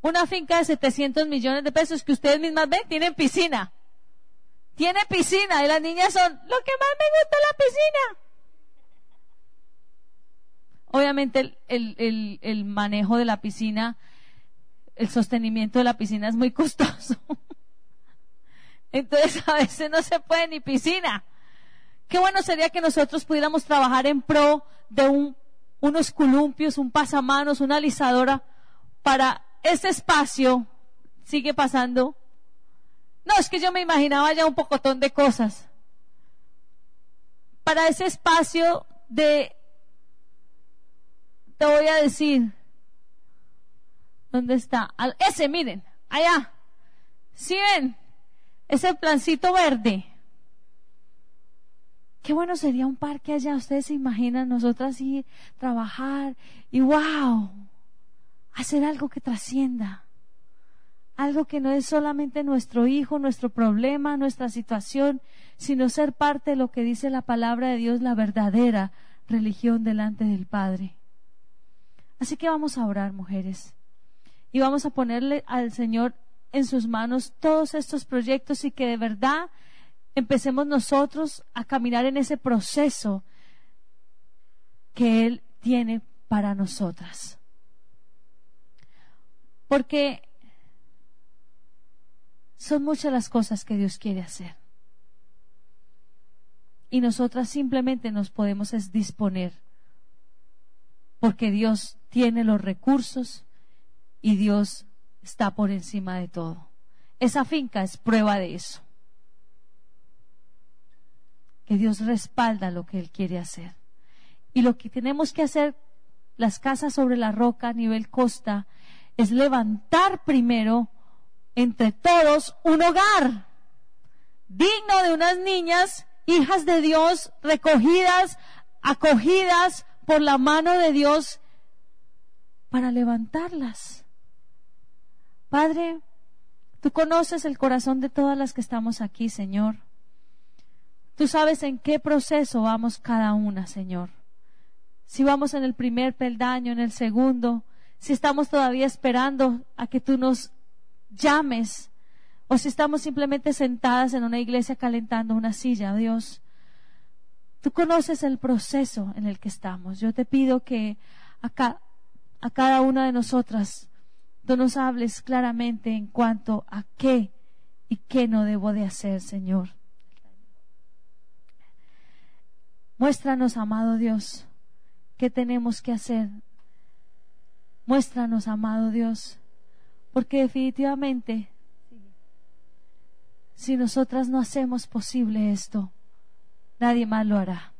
Una finca de 700 millones de pesos que ustedes mismas ven, tienen piscina. Tiene piscina y las niñas son, lo que más me gusta la piscina. Obviamente el, el manejo de la piscina, el sostenimiento de la piscina es muy costoso. Entonces a veces no se puede ni piscina. Qué bueno sería que nosotros pudiéramos trabajar en pro de un, unos columpios, un pasamanos, una alisadora para ese espacio sigue pasando. No, es que yo me imaginaba ya un pocotón de cosas. Para ese espacio de, te voy a decir, ¿dónde está? Ese, miren, allá. ¿Sí ven? Ese plancito verde. Qué bueno sería un parque allá. Ustedes se imaginan nosotras ir, trabajar y wow, hacer algo que trascienda. Algo que no es solamente nuestro hijo, nuestro problema, nuestra situación, sino ser parte de lo que dice la palabra de Dios, la verdadera religión delante del Padre. Así que vamos a orar, mujeres, y vamos a ponerle al Señor en sus manos todos estos proyectos y que de verdad empecemos nosotros a caminar en ese proceso que Él tiene para nosotras. Porque son muchas las cosas que Dios quiere hacer. Y nosotras simplemente nos podemos disponer, porque Dios tiene los recursos y Dios está por encima de todo. Esa finca es prueba de eso. Que Dios respalda lo que Él quiere hacer. Y lo que tenemos que hacer, las casas sobre la roca a nivel costa, es levantar primero entre todos un hogar digno de unas niñas, hijas de Dios, recogidas, acogidas por la mano de Dios para levantarlas. Padre, tú conoces el corazón de todas las que estamos aquí, Señor. Tú sabes en qué proceso vamos cada una, Señor. Si vamos en el primer peldaño, en el segundo, si estamos todavía esperando a que tú nos llames o si estamos simplemente sentadas en una iglesia calentando una silla, Dios. Tú conoces el proceso en el que estamos. Yo te pido que a, a cada una de nosotras tú nos hables claramente en cuanto a qué y qué no debo de hacer, Señor. Muéstranos, amado Dios, qué tenemos que hacer. Muéstranos, amado Dios, porque definitivamente, si nosotras no hacemos posible esto, nadie más lo hará.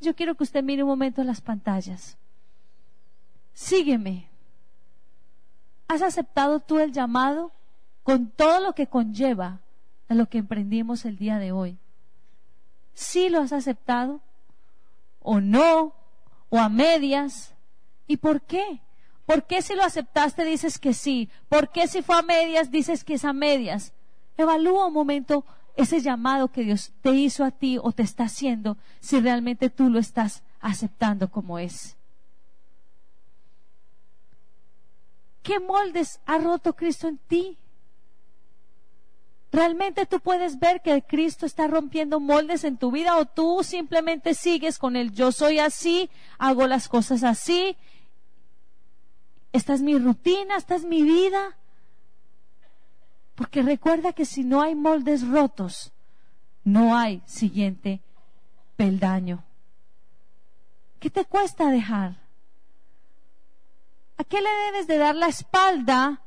Yo quiero que usted mire un momento las pantallas. Sígueme. ¿Has aceptado tú el llamado con todo lo que conlleva a lo que emprendimos el día de hoy? ¿Sí lo has aceptado? ¿O no? ¿O a medias? ¿Y por qué? ¿Por qué si lo aceptaste dices que sí? ¿Por qué si fue a medias dices que es a medias? Evalúa un momento ese llamado que Dios te hizo a ti o te está haciendo si realmente tú lo estás aceptando como es. ¿Qué moldes ha roto Cristo en ti? ¿Realmente tú puedes ver que Cristo está rompiendo moldes en tu vida o tú simplemente sigues con el yo soy así, hago las cosas así esta es mi rutina, esta es mi vida. Porque recuerda que si no hay moldes rotos, no hay siguiente peldaño. ¿Qué te cuesta dejar? ¿A qué le debes de dar la espalda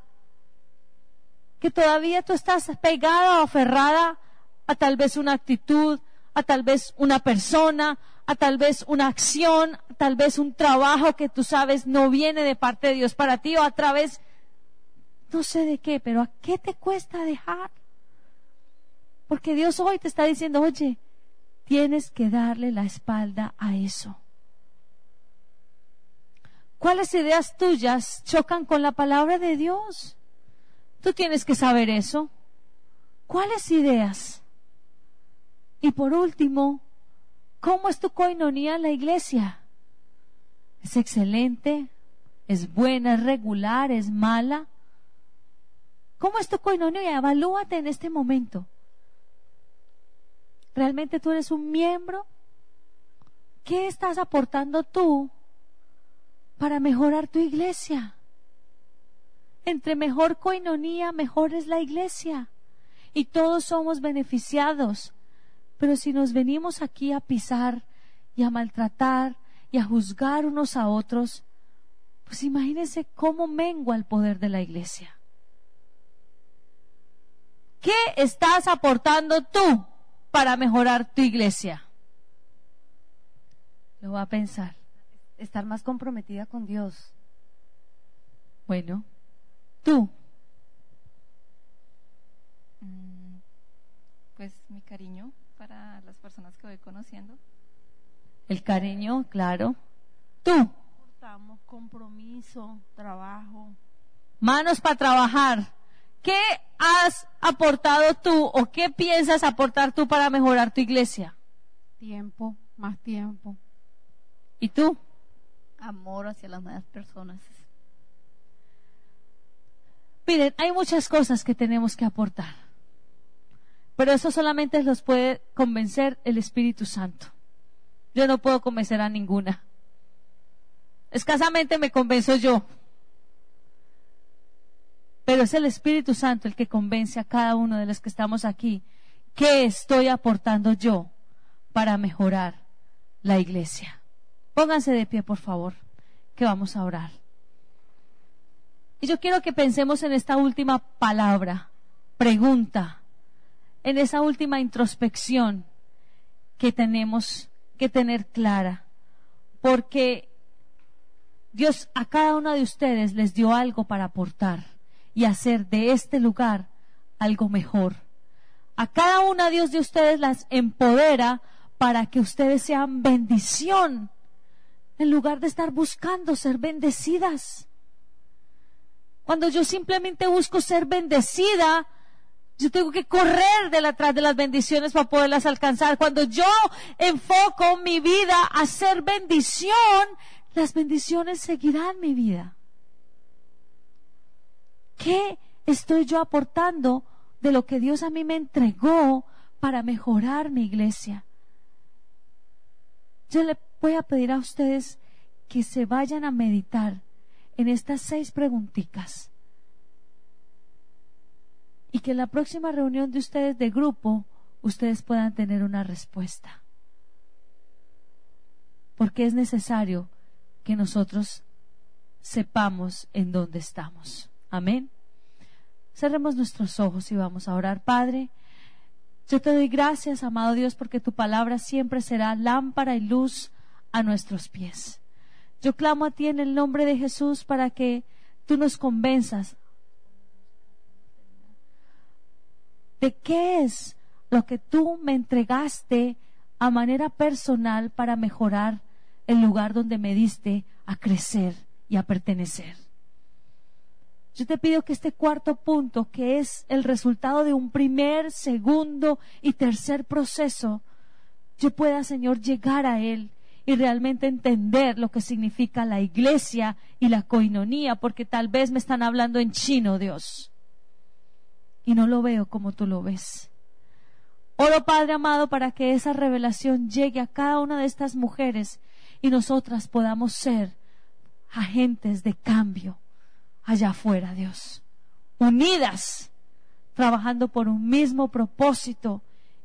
que todavía tú estás pegada o aferrada a tal vez una actitud, a tal vez una persona, a tal vez una acción, tal vez un trabajo que tú sabes no viene de parte de Dios para ti o a través, no sé de qué, pero ¿a qué te cuesta dejar? Porque Dios hoy te está diciendo, oye, tienes que darle la espalda a eso. ¿Cuáles ideas tuyas chocan con la palabra de Dios? Tú tienes que saber eso. ¿Cuáles ideas? Y por último, ¿Cómo es tu coinonía en la iglesia? ¿Es excelente? ¿Es buena? ¿Es regular? ¿Es mala? ¿Cómo es tu coinonía? Evalúate en este momento. ¿Realmente tú eres un miembro? ¿Qué estás aportando tú para mejorar tu iglesia? Entre mejor coinonía, mejor es la iglesia. Y todos somos beneficiados pero si nos venimos aquí a pisar y a maltratar y a juzgar unos a otros, pues imagínense cómo mengua el poder de la iglesia. ¿Qué estás aportando tú para mejorar tu iglesia? Lo va a pensar. Estar más comprometida con Dios. Bueno, tú. pues mi cariño para las personas que voy conociendo. El cariño, claro. Tú. Aportamos compromiso, trabajo. Manos para trabajar. ¿Qué has aportado tú o qué piensas aportar tú para mejorar tu iglesia? Tiempo, más tiempo. ¿Y tú? Amor hacia las nuevas personas. Miren, hay muchas cosas que tenemos que aportar. Pero eso solamente los puede convencer el Espíritu Santo. Yo no puedo convencer a ninguna. Escasamente me convenzo yo. Pero es el Espíritu Santo el que convence a cada uno de los que estamos aquí. ¿Qué estoy aportando yo para mejorar la iglesia? Pónganse de pie, por favor, que vamos a orar. Y yo quiero que pensemos en esta última palabra, pregunta, en esa última introspección que tenemos que tener clara, porque Dios a cada uno de ustedes les dio algo para aportar y hacer de este lugar algo mejor. A cada una Dios de ustedes las empodera para que ustedes sean bendición en lugar de estar buscando ser bendecidas. Cuando yo simplemente busco ser bendecida, yo tengo que correr de atrás de las bendiciones para poderlas alcanzar. Cuando yo enfoco mi vida a ser bendición, las bendiciones seguirán mi vida. ¿Qué estoy yo aportando de lo que Dios a mí me entregó para mejorar mi iglesia? Yo le voy a pedir a ustedes que se vayan a meditar en estas seis preguntitas y que en la próxima reunión de ustedes de grupo ustedes puedan tener una respuesta. Porque es necesario que nosotros sepamos en dónde estamos. Amén. Cerremos nuestros ojos y vamos a orar. Padre, yo te doy gracias, amado Dios, porque tu palabra siempre será lámpara y luz a nuestros pies. Yo clamo a ti en el nombre de Jesús para que tú nos convenzas de qué es lo que tú me entregaste a manera personal para mejorar el lugar donde me diste a crecer y a pertenecer. Yo te pido que este cuarto punto, que es el resultado de un primer, segundo y tercer proceso, yo pueda, Señor, llegar a él y realmente entender lo que significa la iglesia y la coinonía, porque tal vez me están hablando en chino, Dios, y no lo veo como tú lo ves. Oro, Padre amado, para que esa revelación llegue a cada una de estas mujeres y nosotras podamos ser agentes de cambio allá afuera, Dios. Unidas, trabajando por un mismo propósito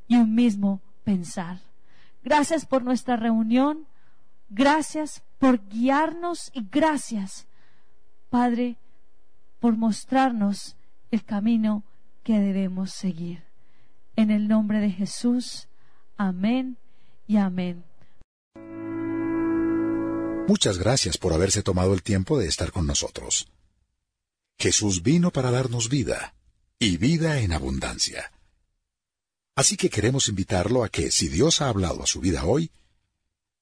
y un mismo pensar. Gracias por nuestra reunión. Gracias por guiarnos y gracias, Padre, por mostrarnos el camino que debemos seguir. En el nombre de Jesús. Amén y amén. Muchas gracias por haberse tomado el tiempo de estar con nosotros. Jesús vino para darnos vida, y vida en abundancia. Así que queremos invitarlo a que, si Dios ha hablado a su vida hoy,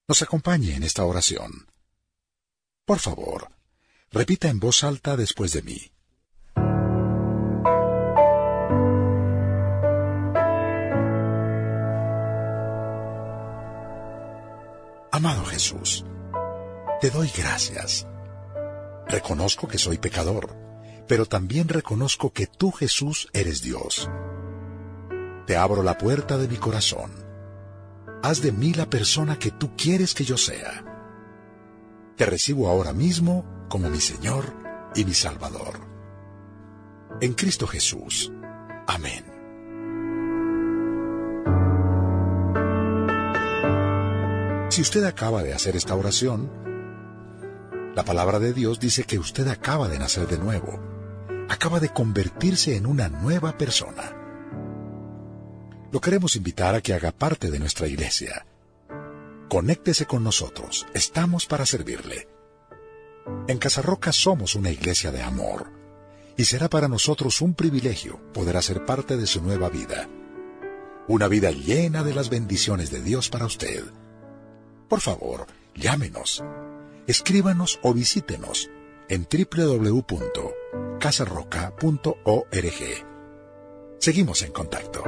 nos acompañe en esta oración. Por favor, repita en voz alta después de mí. Amado Jesús, te doy gracias. Reconozco que soy pecador pero también reconozco que tú, Jesús, eres Dios. Te abro la puerta de mi corazón. Haz de mí la persona que tú quieres que yo sea. Te recibo ahora mismo como mi Señor y mi Salvador. En Cristo Jesús. Amén. Si usted acaba de hacer esta oración, la palabra de Dios dice que usted acaba de nacer de nuevo acaba de convertirse en una nueva persona. Lo queremos invitar a que haga parte de nuestra iglesia. Conéctese con nosotros, estamos para servirle. En Casarroca somos una iglesia de amor y será para nosotros un privilegio poder hacer parte de su nueva vida. Una vida llena de las bendiciones de Dios para usted. Por favor, llámenos, escríbanos o visítenos en www.casarroca.org. Seguimos en contacto.